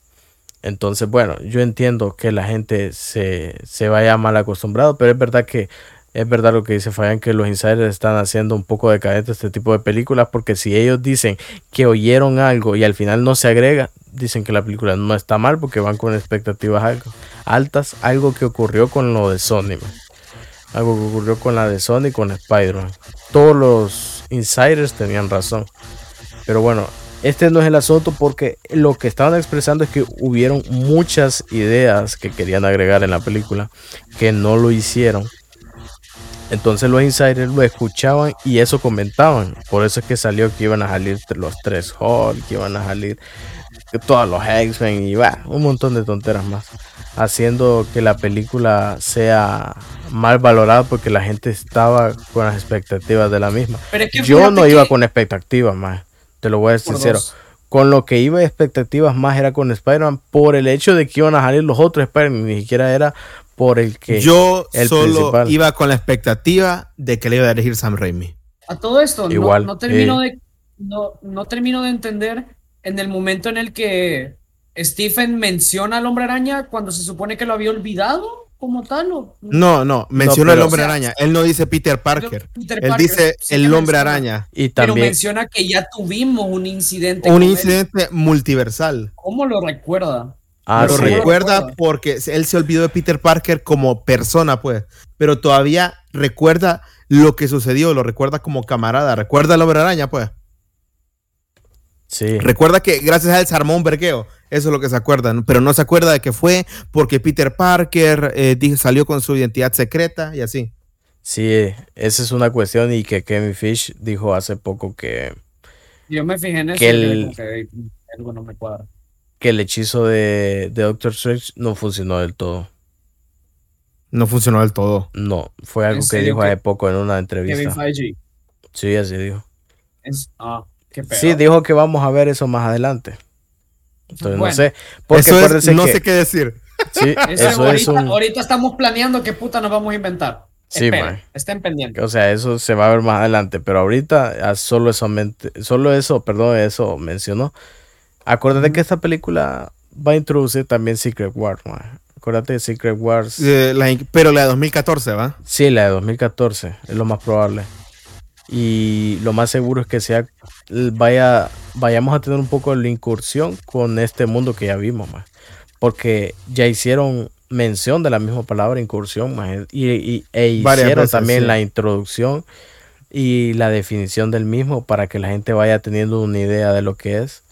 Speaker 2: Entonces, bueno, yo entiendo que la gente se, se vaya mal acostumbrado, pero es verdad que es verdad lo que dice Fabián, que los insiders están haciendo un poco decadente este tipo de películas, porque si ellos dicen que oyeron algo y al final no se agrega, dicen que la película no está mal porque van con expectativas altas, algo que ocurrió con lo de Sony, algo que ocurrió con la de Sony con Spider-Man. Todos los insiders tenían razón. Pero bueno, este no es el asunto porque lo que estaban expresando es que hubieron muchas ideas que querían agregar en la película que no lo hicieron. Entonces los insiders lo escuchaban y eso comentaban. Por eso es que salió que iban a salir los tres Hulk, que iban a salir todos los X-Men y va, un montón de tonteras más. Haciendo que la película sea mal valorada porque la gente estaba con las expectativas de la misma.
Speaker 3: Pero es que
Speaker 2: Yo no iba con expectativas más, te lo voy a decir sincero.
Speaker 3: dos.
Speaker 2: Con lo que iba de expectativas más era con Spider-Man por el hecho de que iban a salir los otros Spider-Man, ni siquiera era por el que...
Speaker 1: Yo
Speaker 2: el
Speaker 1: solo
Speaker 2: principal.
Speaker 1: iba con la expectativa de que le iba a elegir Sam Raimi.
Speaker 3: A todo esto, no-
Speaker 2: Igual,
Speaker 3: no, termino
Speaker 2: eh.
Speaker 3: de no, no termino de entender en el momento en el que Stephen menciona al hombre araña cuando se supone que lo había olvidado como tal. O,
Speaker 1: No, no, menciona
Speaker 2: pero-
Speaker 1: el hombre
Speaker 3: O sea,
Speaker 1: araña. Él no dice Peter Parker.
Speaker 3: Peter
Speaker 1: Él dice
Speaker 3: sí
Speaker 1: el hombre
Speaker 3: menciona,
Speaker 1: araña.
Speaker 2: Y
Speaker 3: Pero
Speaker 2: también...
Speaker 3: menciona que ya tuvimos un incidente.
Speaker 1: Un
Speaker 3: él.
Speaker 1: incidente multiversal.
Speaker 3: ¿Cómo lo recuerda?
Speaker 2: Ah,
Speaker 1: lo
Speaker 3: sí.
Speaker 1: recuerda
Speaker 3: Recuerda.
Speaker 1: porque él se olvidó de Peter Parker como persona, pues. Pero todavía recuerda lo que sucedió, lo recuerda como camarada. Recuerda el hombre araña, pues.
Speaker 2: Sí.
Speaker 1: Recuerda que gracias a él se armó un vergueo. Eso es lo que se acuerda. ¿no? Pero no se acuerda de que fue porque Peter Parker eh, dijo- salió con su identidad secreta y así.
Speaker 2: Sí, esa es una cuestión y que Kevin Fish dijo hace poco que,
Speaker 3: Yo me fijé en eso.
Speaker 2: Que el-
Speaker 3: que algo no me cuadra.
Speaker 2: que el hechizo de, de Doctor Strange no funcionó del todo.
Speaker 1: No funcionó del todo.
Speaker 2: No, fue algo
Speaker 3: ¿En
Speaker 2: que dijo
Speaker 3: que-
Speaker 2: hace poco en una
Speaker 3: Kevin
Speaker 2: entrevista.
Speaker 3: Feige.
Speaker 2: Sí, así dijo.
Speaker 3: Es- ah.
Speaker 2: Sí, dijo que vamos a ver eso más adelante. Entonces
Speaker 3: Bueno.
Speaker 2: no sé. Porque
Speaker 1: Eso es,
Speaker 2: acuérdense
Speaker 1: no
Speaker 2: que
Speaker 1: sé qué decir.
Speaker 2: sí,
Speaker 3: Eso
Speaker 2: eso
Speaker 3: ahorita,
Speaker 2: es un
Speaker 3: ahorita estamos planeando qué puta nos vamos a inventar.
Speaker 2: Sí,
Speaker 3: Esperen, estén pendientes.
Speaker 2: O sea, eso se va a ver más adelante, pero ahorita ah, solo eso, solo eso, perdón, eso mencionó. Acuérdate que esta película va a introducir también Secret Wars, man. Acuérdate de Secret Wars.
Speaker 1: Eh, la pero la de 2014, ¿va?
Speaker 2: Sí, la de 2014, es lo más probable. Y lo más seguro es que sea vaya vayamos a tener un poco de la incursión con este mundo que ya vimos, man. Porque ya hicieron mención de la misma palabra incursión, man, y, y- e hicieron
Speaker 1: veces,
Speaker 2: también
Speaker 1: sí.
Speaker 2: la introducción y la definición del mismo para que la gente vaya teniendo una idea de lo que es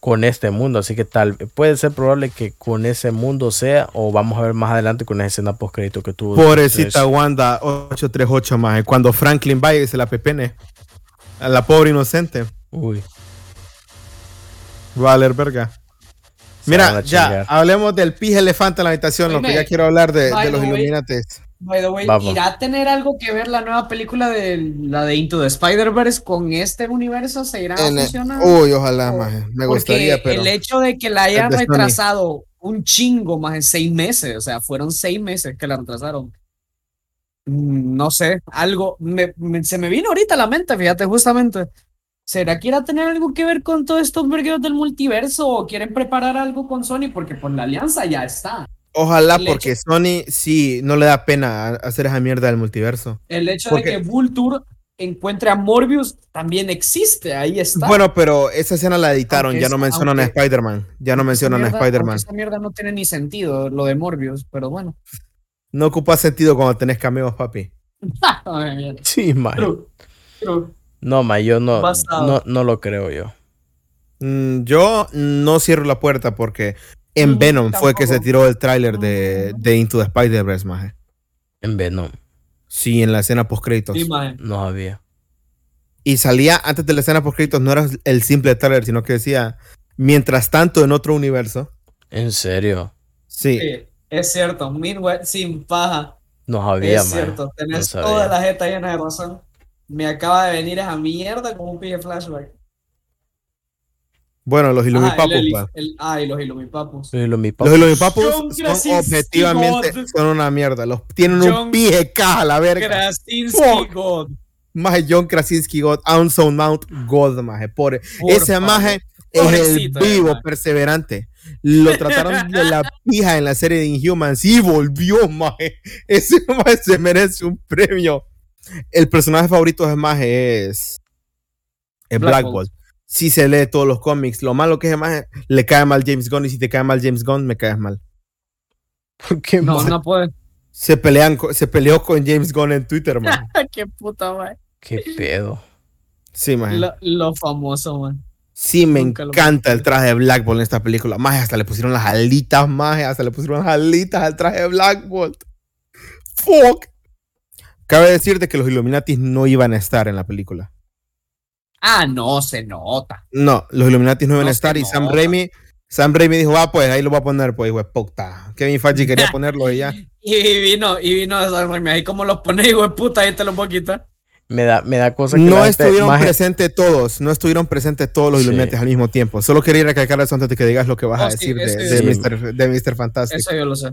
Speaker 2: con este mundo. Así que tal puede ser probable que con ese mundo sea, o vamos a ver más adelante con esa escena post crédito que tuvo.
Speaker 1: Pobrecita Wanda 838 más. Cuando Franklin vaya y se la pepene. A la pobre inocente.
Speaker 2: Uy,
Speaker 1: valer verga.
Speaker 2: se
Speaker 1: Mira, ya, hablemos del pije elefante en la habitación, lo que ya quiero hablar de, de los Illuminates.
Speaker 3: By the way,
Speaker 2: Vamos.
Speaker 3: ¿irá a tener algo que ver la nueva película de la de Into the Spider-Verse con este universo? ¿Se irá a
Speaker 1: En el-
Speaker 3: funcionar?
Speaker 1: Uy, ojalá,
Speaker 3: O-
Speaker 1: maje. Me
Speaker 3: Porque
Speaker 1: gustaría, pero.
Speaker 3: el hecho de que la hayan retrasado un chingo más de seis meses, o sea, fueron seis meses que la retrasaron. Mm, No sé, algo me- me- se me vino ahorita a la mente, fíjate, justamente. ¿Será que irá a tener algo que ver con todos estos vergueros del multiverso o quieren preparar algo con Sony? Porque pues la alianza ya está.
Speaker 1: Ojalá,
Speaker 3: el
Speaker 1: porque Sony sí no le da pena hacer esa mierda del multiverso.
Speaker 3: El hecho
Speaker 1: Porque-
Speaker 3: de que Vulture encuentre a Morbius también existe, ahí está.
Speaker 1: Bueno, pero esa escena la editaron,
Speaker 3: Aunque
Speaker 1: ya
Speaker 3: es-
Speaker 1: no mencionan a Spider-Man. Ya no mencionan a Spider-Man.
Speaker 3: Esa mierda no tiene ni sentido, lo de Morbius, pero bueno.
Speaker 1: No ocupa sentido cuando tenés cameos, papi.
Speaker 2: Sí.
Speaker 3: True, true.
Speaker 2: No, ma, yo no, no, no lo creo yo.
Speaker 1: Mm, yo no cierro la puerta porque en Venom fue que se tiró el tráiler de, de Into the Spider-Verse, maje.
Speaker 2: En Venom,
Speaker 1: Sí, en la escena post créditos.
Speaker 3: Sí, mae.
Speaker 2: no había.
Speaker 1: Y salía antes de la escena post créditos, no era el simple tráiler, sino que decía, mientras tanto en otro universo.
Speaker 2: En serio,
Speaker 1: Sí.
Speaker 3: Sí, es cierto. Midwest sin paja.
Speaker 2: no había,
Speaker 3: es
Speaker 2: maje.
Speaker 3: cierto. Tenés
Speaker 2: sabía.
Speaker 3: toda la jeta llena de razón. Me acaba de venir esa mierda como un pije flashback.
Speaker 1: Bueno, los
Speaker 3: Ah,
Speaker 1: Illumipapos,
Speaker 3: el,
Speaker 1: pa.
Speaker 3: el, ah, y los
Speaker 2: mi
Speaker 1: Los Illumipapos
Speaker 3: John
Speaker 1: son
Speaker 3: Krasinski
Speaker 1: objetivamente
Speaker 3: God.
Speaker 1: son una mierda. Los tienen
Speaker 3: John
Speaker 1: un pije caja, la verga.
Speaker 3: Krasinski
Speaker 1: Fuck.
Speaker 3: God.
Speaker 1: Maje John Krasinski God, Anson Mount God, maje. Pobre.
Speaker 3: Por
Speaker 1: Ese
Speaker 3: favor.
Speaker 1: maje es el
Speaker 3: Pobrecito, eh,
Speaker 1: vivo,
Speaker 3: maje.
Speaker 1: perseverante. Lo trataron de la pija en la serie de Inhumans y volvió, maje. Ese maje se merece un premio. El personaje favorito de maje es, es
Speaker 3: Black
Speaker 1: Black
Speaker 3: Bolt.
Speaker 1: Sí se lee todos los cómics. Lo malo que es maje, le cae mal James Gunn y si te cae mal James Gunn, me caes mal.
Speaker 2: ¿Por qué,
Speaker 3: No, no puede.
Speaker 1: Se, pelean, se peleó con James Gunn en Twitter, maje.
Speaker 3: Qué puta, mae.
Speaker 2: Qué pedo.
Speaker 1: Sí, maje.
Speaker 3: Lo, lo famoso, man.
Speaker 1: Sí, me
Speaker 3: Nunca
Speaker 1: encanta el traje de Black Bolt en esta película. Más hasta le pusieron las alitas, más hasta le pusieron las alitas al traje de Black Bolt. Fuck. Cabe decirte que los Illuminatis no iban a estar en la película.
Speaker 3: Ah, no, se nota.
Speaker 1: No, los Illuminatis no iban
Speaker 3: No
Speaker 1: a estar y Sam
Speaker 3: nota.
Speaker 1: Raimi, Sam Raimi dijo, ah, pues ahí lo voy a poner, pues, de puta. Kevin Feige quería ponerlo y ya.
Speaker 3: Y vino, y vino a Raimi, ahí como los pone, hijo de puta, ahí te lo puedo quitar.
Speaker 2: Me da, me da cosa que
Speaker 1: No estuvieron presentes todos, no estuvieron presentes todos los
Speaker 2: Sí.
Speaker 1: Illuminatis al mismo tiempo. Solo quería recalcar eso antes de que digas lo que vas
Speaker 3: Oh,
Speaker 1: a
Speaker 3: sí,
Speaker 1: decir de,
Speaker 3: ese-
Speaker 1: de,
Speaker 2: Sí.
Speaker 1: Mr., de Mr. Fantastic.
Speaker 3: Eso yo lo sé.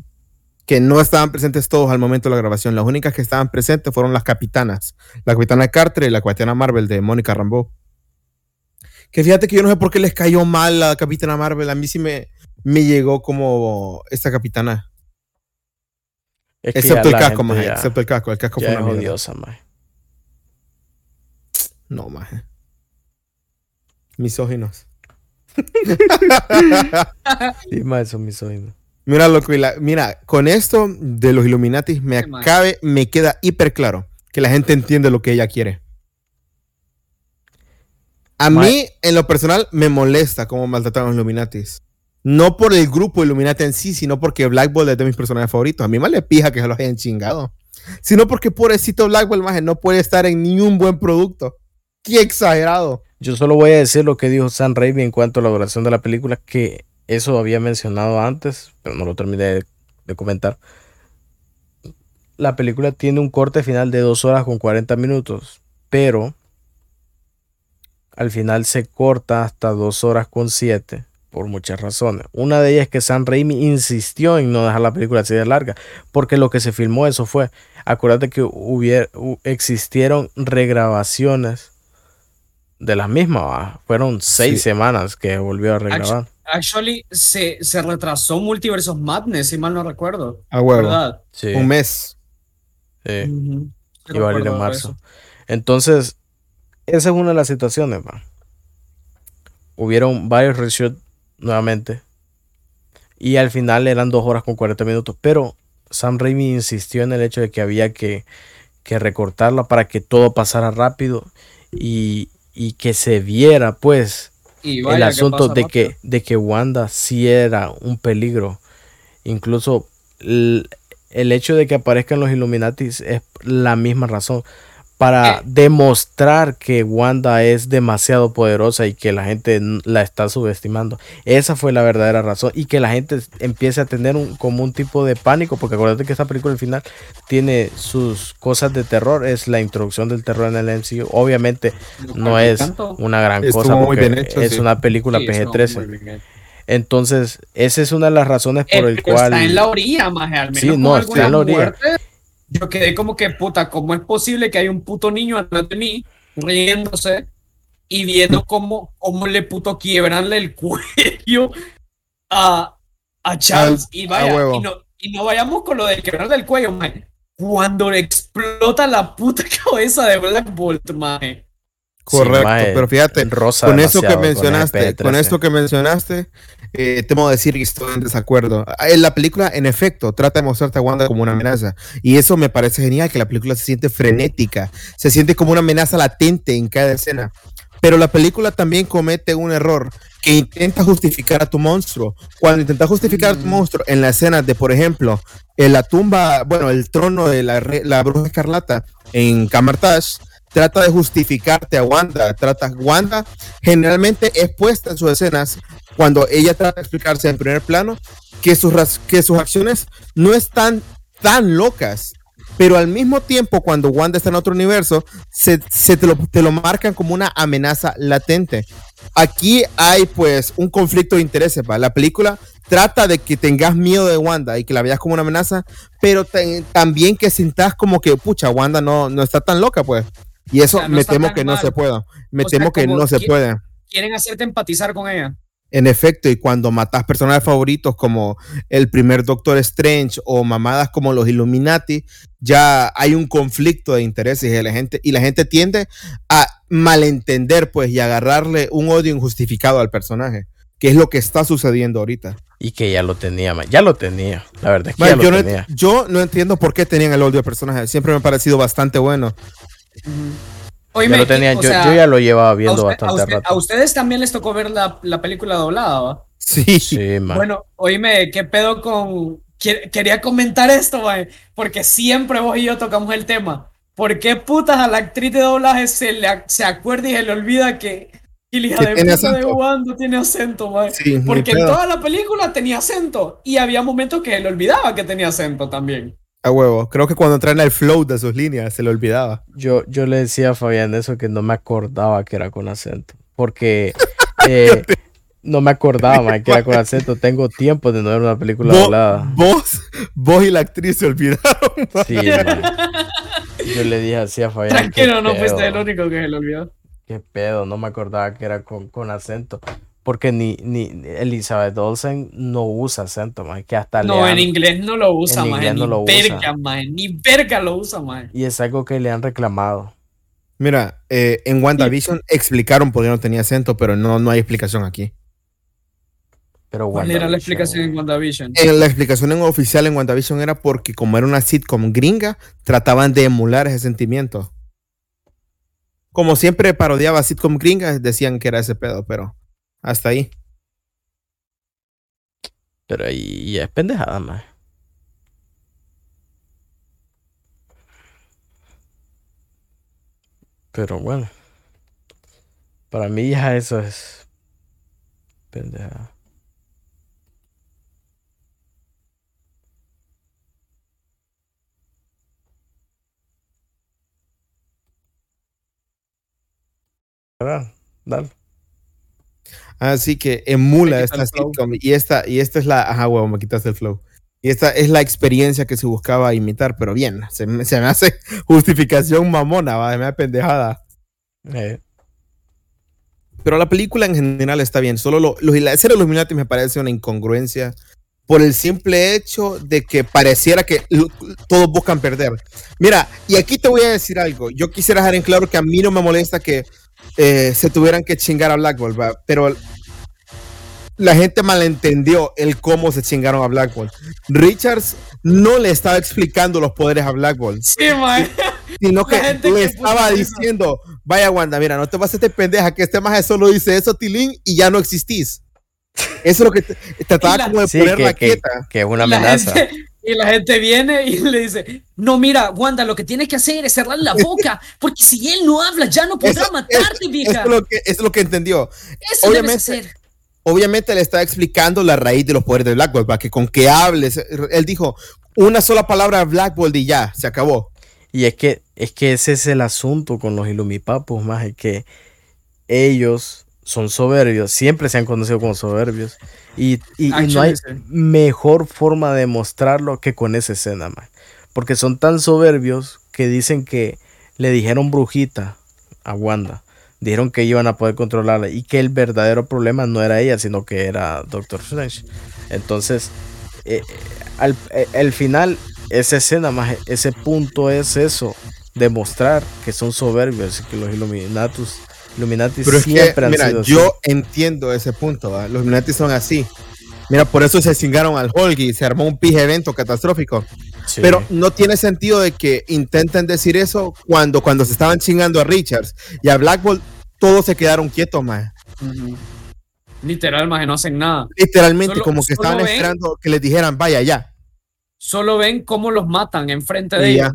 Speaker 1: que no estaban presentes todos al momento de la grabación. Las únicas que estaban presentes fueron las capitanas. La capitana Carter y la capitana Marvel de Mónica Rambeau. Que fíjate que yo no sé por qué les cayó mal la capitana Marvel. A mí sí me, me llegó como esta capitana.
Speaker 2: es que
Speaker 1: Excepto el casco, maje.
Speaker 2: ya-
Speaker 1: Excepto el casco. El casco
Speaker 2: ya
Speaker 1: fue
Speaker 2: es
Speaker 1: una mierda.
Speaker 2: odiosa, maje.
Speaker 1: No, maje. Misóginos.
Speaker 2: Sí, maje, son mis oídos.
Speaker 1: Mira, loco, y la- mira, con esto de los Illuminatis me acabe, me queda hiper claro que la gente entiende lo que ella quiere. A
Speaker 2: Maje.
Speaker 1: mí, en lo personal, me molesta cómo maltrataron a los Illuminatis. No por el grupo Illuminati en sí, sino porque Black Bolt es de mis personajes favoritos. A mí me le pija que se los hayan chingado. Sino porque pobrecito Black Bolt, maje, no puede estar en ni un buen producto. Qué exagerado.
Speaker 2: Yo solo voy a decir lo que dijo Sam Raimi en cuanto a la duración de la película, que eso había mencionado antes, pero no lo terminé de, de comentar. La película tiene un corte final de 2 horas con 40 minutos, pero al final se corta hasta 2 horas con 7 por muchas razones. Una de ellas es que Sam Raimi insistió en no dejar la película así de larga, porque lo que se filmó eso fue, acuérdate que hubiera, hu- existieron regrabaciones de las mismas, ¿va? fueron seis
Speaker 1: Sí.
Speaker 2: semanas que volvió a regrabar.
Speaker 3: Actually, se, se retrasó Multiversos Madness, si mal no recuerdo.
Speaker 1: A huevo.
Speaker 3: ¿Verdad?
Speaker 2: Sí,
Speaker 1: Un mes.
Speaker 2: sí.
Speaker 3: Sí
Speaker 2: iba a ir en marzo.
Speaker 3: eso.
Speaker 2: Entonces, esa es una de las situaciones, ¿va? Hubieron varios reshoots nuevamente. Y al final eran dos horas con 40 minutos. Pero Sam Raimi insistió en el hecho de que había que, que recortarla para que todo pasara rápido y, y que se viera, pues,
Speaker 3: Y
Speaker 2: el
Speaker 3: vaya
Speaker 2: asunto de
Speaker 3: rápido.
Speaker 2: que, de que Wanda sí era un peligro. Incluso el, el hecho de que aparezcan los Illuminatis es la misma razón. Para demostrar que Wanda es demasiado poderosa y que la gente la está subestimando. Esa fue la verdadera razón y que la gente empiece a tener un, como un tipo de pánico, porque acuérdate que esta película al final tiene sus cosas de terror, es la introducción del terror en el MCU. Obviamente no es una gran cosa porque es una película PG-13. Entonces, esa es una de las razones por el, cual...
Speaker 3: Está en la orilla, más al menos.
Speaker 2: Sí, no, está en la orilla
Speaker 3: yo quedé como que, puta, ¿cómo es posible que hay un puto niño atrás de mí riéndose y viendo cómo, cómo le puto quiebranle el cuello a, a Charles? y vaya, y, no, y no vayamos con lo de quebrar del cuello, man. Cuando le explota la puta cabeza de Black Bolt, man.
Speaker 1: Correcto, pero fíjate, con eso que mencionaste, con, esto que mencionaste, eh, temo decir que estoy en desacuerdo. Ah, en la película, en efecto, trata de mostrarte a Wanda como una amenaza. Y eso me parece genial, que la película se siente frenética, se siente como una amenaza latente en cada escena. Pero la película también comete un error que intenta justificar a tu monstruo. Cuando intenta justificar a tu mm. monstruo en la escena de, por ejemplo, en la tumba, bueno, el trono de la, la bruja escarlata en Camartage, trata de justificarte a Wanda. Trata, Wanda generalmente es puesta en sus escenas cuando ella trata de explicarse en primer plano que sus, que sus acciones no están tan locas. Pero al mismo tiempo, cuando Wanda está en otro universo, se, te, lo, te lo marcan como una amenaza latente. Aquí hay pues un conflicto de intereses. La película trata de que tengas miedo de Wanda y que la veas como una amenaza, pero también que sintas como que, pucha, Wanda no, no está tan loca, pues. Y eso me temo que no se pueda. Me temo que no se puede.
Speaker 3: Quieren hacerte empatizar con ella.
Speaker 1: En efecto, y cuando matas personajes favoritos como el primer Doctor Strange o mamadas como los Illuminati, ya hay un conflicto de intereses y la gente, y la gente tiende a malentender pues y agarrarle un odio injustificado al personaje, que es lo que está sucediendo ahorita.
Speaker 2: Y que ya lo tenía, ya lo tenía, la verdad es que ya lo tenía.
Speaker 1: Yo no entiendo por qué tenían el odio al personaje, siempre me ha parecido bastante bueno
Speaker 2: yo, ya lo llevaba viendo bastante
Speaker 3: rato. A ustedes también les tocó ver la, película doblada, ¿va?
Speaker 1: Sí.
Speaker 2: sí
Speaker 3: bueno, oíme, ¿qué pedo con...? Quería comentar esto, porque siempre vos y yo tocamos el tema. ¿Por qué putas a la actriz de doblaje se, le, se acuerda y se le olvida que, el hija de puta de Wanda tiene acento, Porque en toda la película tenía acento y había momentos que le olvidaba que tenía acento también.
Speaker 1: A huevo. Creo que cuando traen el flow de sus líneas se le olvidaba.
Speaker 2: Yo, yo le decía a Fabián eso que no me acordaba que era con acento. Porque eh, no me acordaba que era con acento. Tengo tiempo de no ver una película hablada.
Speaker 1: Vos, vos y la actriz se olvidaron.
Speaker 2: Sí, Yo le dije así a Fabián.
Speaker 3: Tranquilo, no fuiste el único que se le olvidó.
Speaker 2: Qué pedo, no me acordaba que era con, con acento. Porque ni, ni Elizabeth Olsen no usa acento, más que hasta
Speaker 3: No, en inglés no lo usa, más ni verga, ni verga lo usa, más.
Speaker 2: Y es algo que le han reclamado.
Speaker 1: Mira, eh, en WandaVision explicaron por qué no tenía acento, pero no, no hay explicación aquí.
Speaker 3: Pero ¿Cuál era la explicación en WandaVision?
Speaker 1: Eh, la explicación en oficial en WandaVision era porque como era una sitcom gringa, trataban de emular ese sentimiento. Como siempre parodiaba sitcom gringa, decían que era ese pedo, pero hasta ahí.
Speaker 2: Pero ahí es pendejada más. Pero bueno. Para mí ya eso es pendejada. Dale.
Speaker 1: Así que emula esta sitcom y esta, y esta es la, ajá, huevo, me quitaste el flow. Y esta es la experiencia que se buscaba imitar, pero bien, se, me, se me hace justificación mamona, va, me da pendejada. Eh. Pero la película en general está bien, solo lo, los Illuminati me parece una incongruencia por el simple hecho de que pareciera que todos buscan perder. Mira, y aquí te voy a decir algo, yo quisiera dejar en claro que a mí no me molesta que eh, se tuvieran que chingar a Black Bolt, pero la gente malentendió el cómo se chingaron a Black Bolt. Richards no le estaba explicando los poderes a Black Bolt.
Speaker 3: Sí, man.
Speaker 1: Sino que le estaba diciendo, vaya Wanda, mira, no te vas a hacer pendeja, que este maje solo dice eso, Tilín, y ya no existís. Eso es lo que trataba como de poner la quieta.
Speaker 2: Que es una amenaza.
Speaker 3: Y la gente viene y le dice, no, mira, Wanda, lo que tienes que hacer es cerrar la boca, porque si él no habla, ya no podrá
Speaker 1: Eso-
Speaker 3: matarte,
Speaker 1: eso-
Speaker 3: vieja.
Speaker 1: eso es lo que, eso es lo que entendió.
Speaker 3: Eso
Speaker 1: obviamente-
Speaker 3: hacer.
Speaker 1: Obviamente le está explicando la raíz de los poderes de Black Bolt, para que con que hables, él dijo una sola palabra Black Bolt y ya, se acabó.
Speaker 2: Y es que, es que ese es el asunto con los Ilumipapos, más es que ellos son soberbios, siempre se han conocido como soberbios. Y, y- y no hay mejor forma de mostrarlo que con esa escena. Porque son tan soberbios que dicen que le dijeron brujita a Wanda. Dijeron que iban a poder controlarla y que el verdadero problema no era ella, sino que era Doctor Strange. Entonces, eh, eh, al eh, el final, esa escena, más ese punto es eso, demostrar que son soberbios y que los Illuminatus, Illuminati
Speaker 1: Pero es que,
Speaker 2: han
Speaker 1: mira,
Speaker 2: sido así.
Speaker 1: yo entiendo ese punto, ¿va? los Illuminati son así. Mira, por eso se cingaron al Hulk y se armó un pije evento catastrófico.
Speaker 2: Sí.
Speaker 1: Pero no tiene sentido de que intenten decir eso cuando, cuando se estaban chingando a Richards y a Black Bolt, todos se quedaron quietos, más.
Speaker 3: Literal, más no hacen nada.
Speaker 1: Literalmente,
Speaker 3: Solo-
Speaker 1: como que estaban
Speaker 3: ven-
Speaker 1: esperando que les dijeran, vaya ya.
Speaker 3: Solo ven cómo los matan enfrente de
Speaker 1: Y
Speaker 3: ellos.
Speaker 1: ya.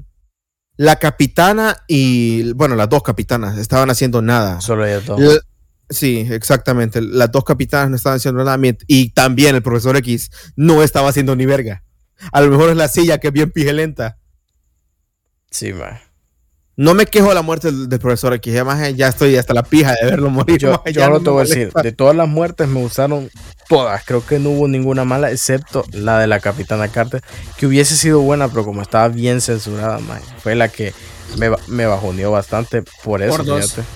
Speaker 1: La capitana y, bueno, las dos capitanas estaban haciendo nada.
Speaker 2: Solo ellos dos.
Speaker 1: La- sí, exactamente. Las dos capitanas no estaban haciendo nada. Y también el profesor X no estaba haciendo ni verga. A lo mejor es la silla que es bien pijelenta.
Speaker 2: Sí, ma.
Speaker 1: No me quejo de la muerte del, del profesor X. Además, ya estoy hasta la pija de verlo morir.
Speaker 2: Yo,
Speaker 1: maje,
Speaker 2: yo
Speaker 1: no
Speaker 2: te voy a decir, de todas las muertes me gustaron todas. Creo que no hubo ninguna mala, excepto la de la Capitana Carter, que hubiese sido buena, pero como estaba bien censurada, maje, fue la que me, me bajoneó bastante por eso,
Speaker 3: Por dos.
Speaker 2: fíjate.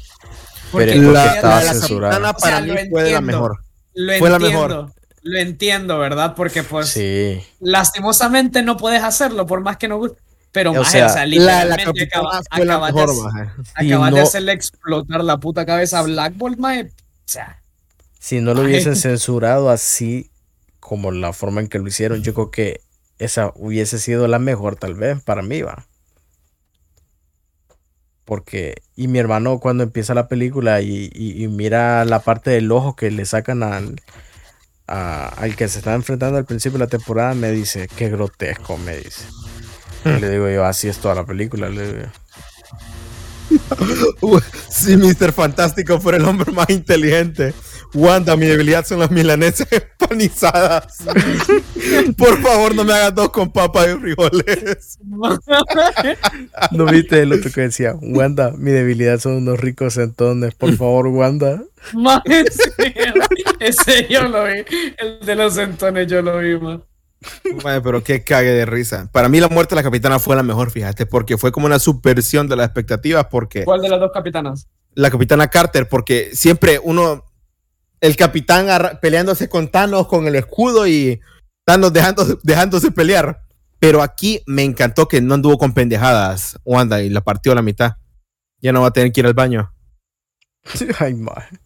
Speaker 3: Porque
Speaker 2: Pero- porque
Speaker 1: La,
Speaker 2: estaba
Speaker 1: la la
Speaker 2: censurada.
Speaker 1: capitana
Speaker 3: O sea,
Speaker 1: para mí fue de la mejor.
Speaker 3: Lo
Speaker 1: Fue la
Speaker 3: entiendo.
Speaker 1: mejor.
Speaker 3: Lo entiendo, ¿verdad? Porque pues
Speaker 2: Sí,
Speaker 3: lastimosamente no puedes hacerlo por más que no guste. Pero
Speaker 2: O
Speaker 3: maje,
Speaker 2: sea,
Speaker 3: o sea, literalmente acaba- acabas de hacerle explotar la puta cabeza a Black Bolt, maje. O sea,
Speaker 2: si no lo hubiesen censurado así, como la forma en que lo hicieron, yo creo que esa hubiese sido la mejor, tal vez, para mí, va. Porque, y mi hermano cuando empieza la película y, y- y mira la parte del ojo que le sacan al, a- al que se está enfrentando al principio de la temporada, me dice, qué grotesco, me dice. Y le digo yo, así es toda la película, le digo yo.
Speaker 1: Si Mr. Fantástico fuera el hombre más inteligente. Wanda, mi debilidad son las milanesas empanizadas. Por favor, no me hagas dos con papas y frijoles.
Speaker 2: ¿No viste el otro que decía, Wanda, mi debilidad son unos ricos centones, por favor, Wanda?
Speaker 3: ese yo lo vi. El de los centones yo lo vi, man.
Speaker 1: Madre, pero qué cague de risa. Para mí la muerte de la capitana fue la mejor, fíjate, porque fue como una subversión de las expectativas, porque
Speaker 3: ¿Cuál de las dos capitanas?
Speaker 1: la capitana Carter, porque siempre uno, el capitán peleándose con Thanos con el escudo y Thanos dejando, dejándose pelear. Pero aquí me encantó que no anduvo con pendejadas Wanda y la partió a la mitad. Ya no va a tener que ir al baño.
Speaker 2: Ay, maje.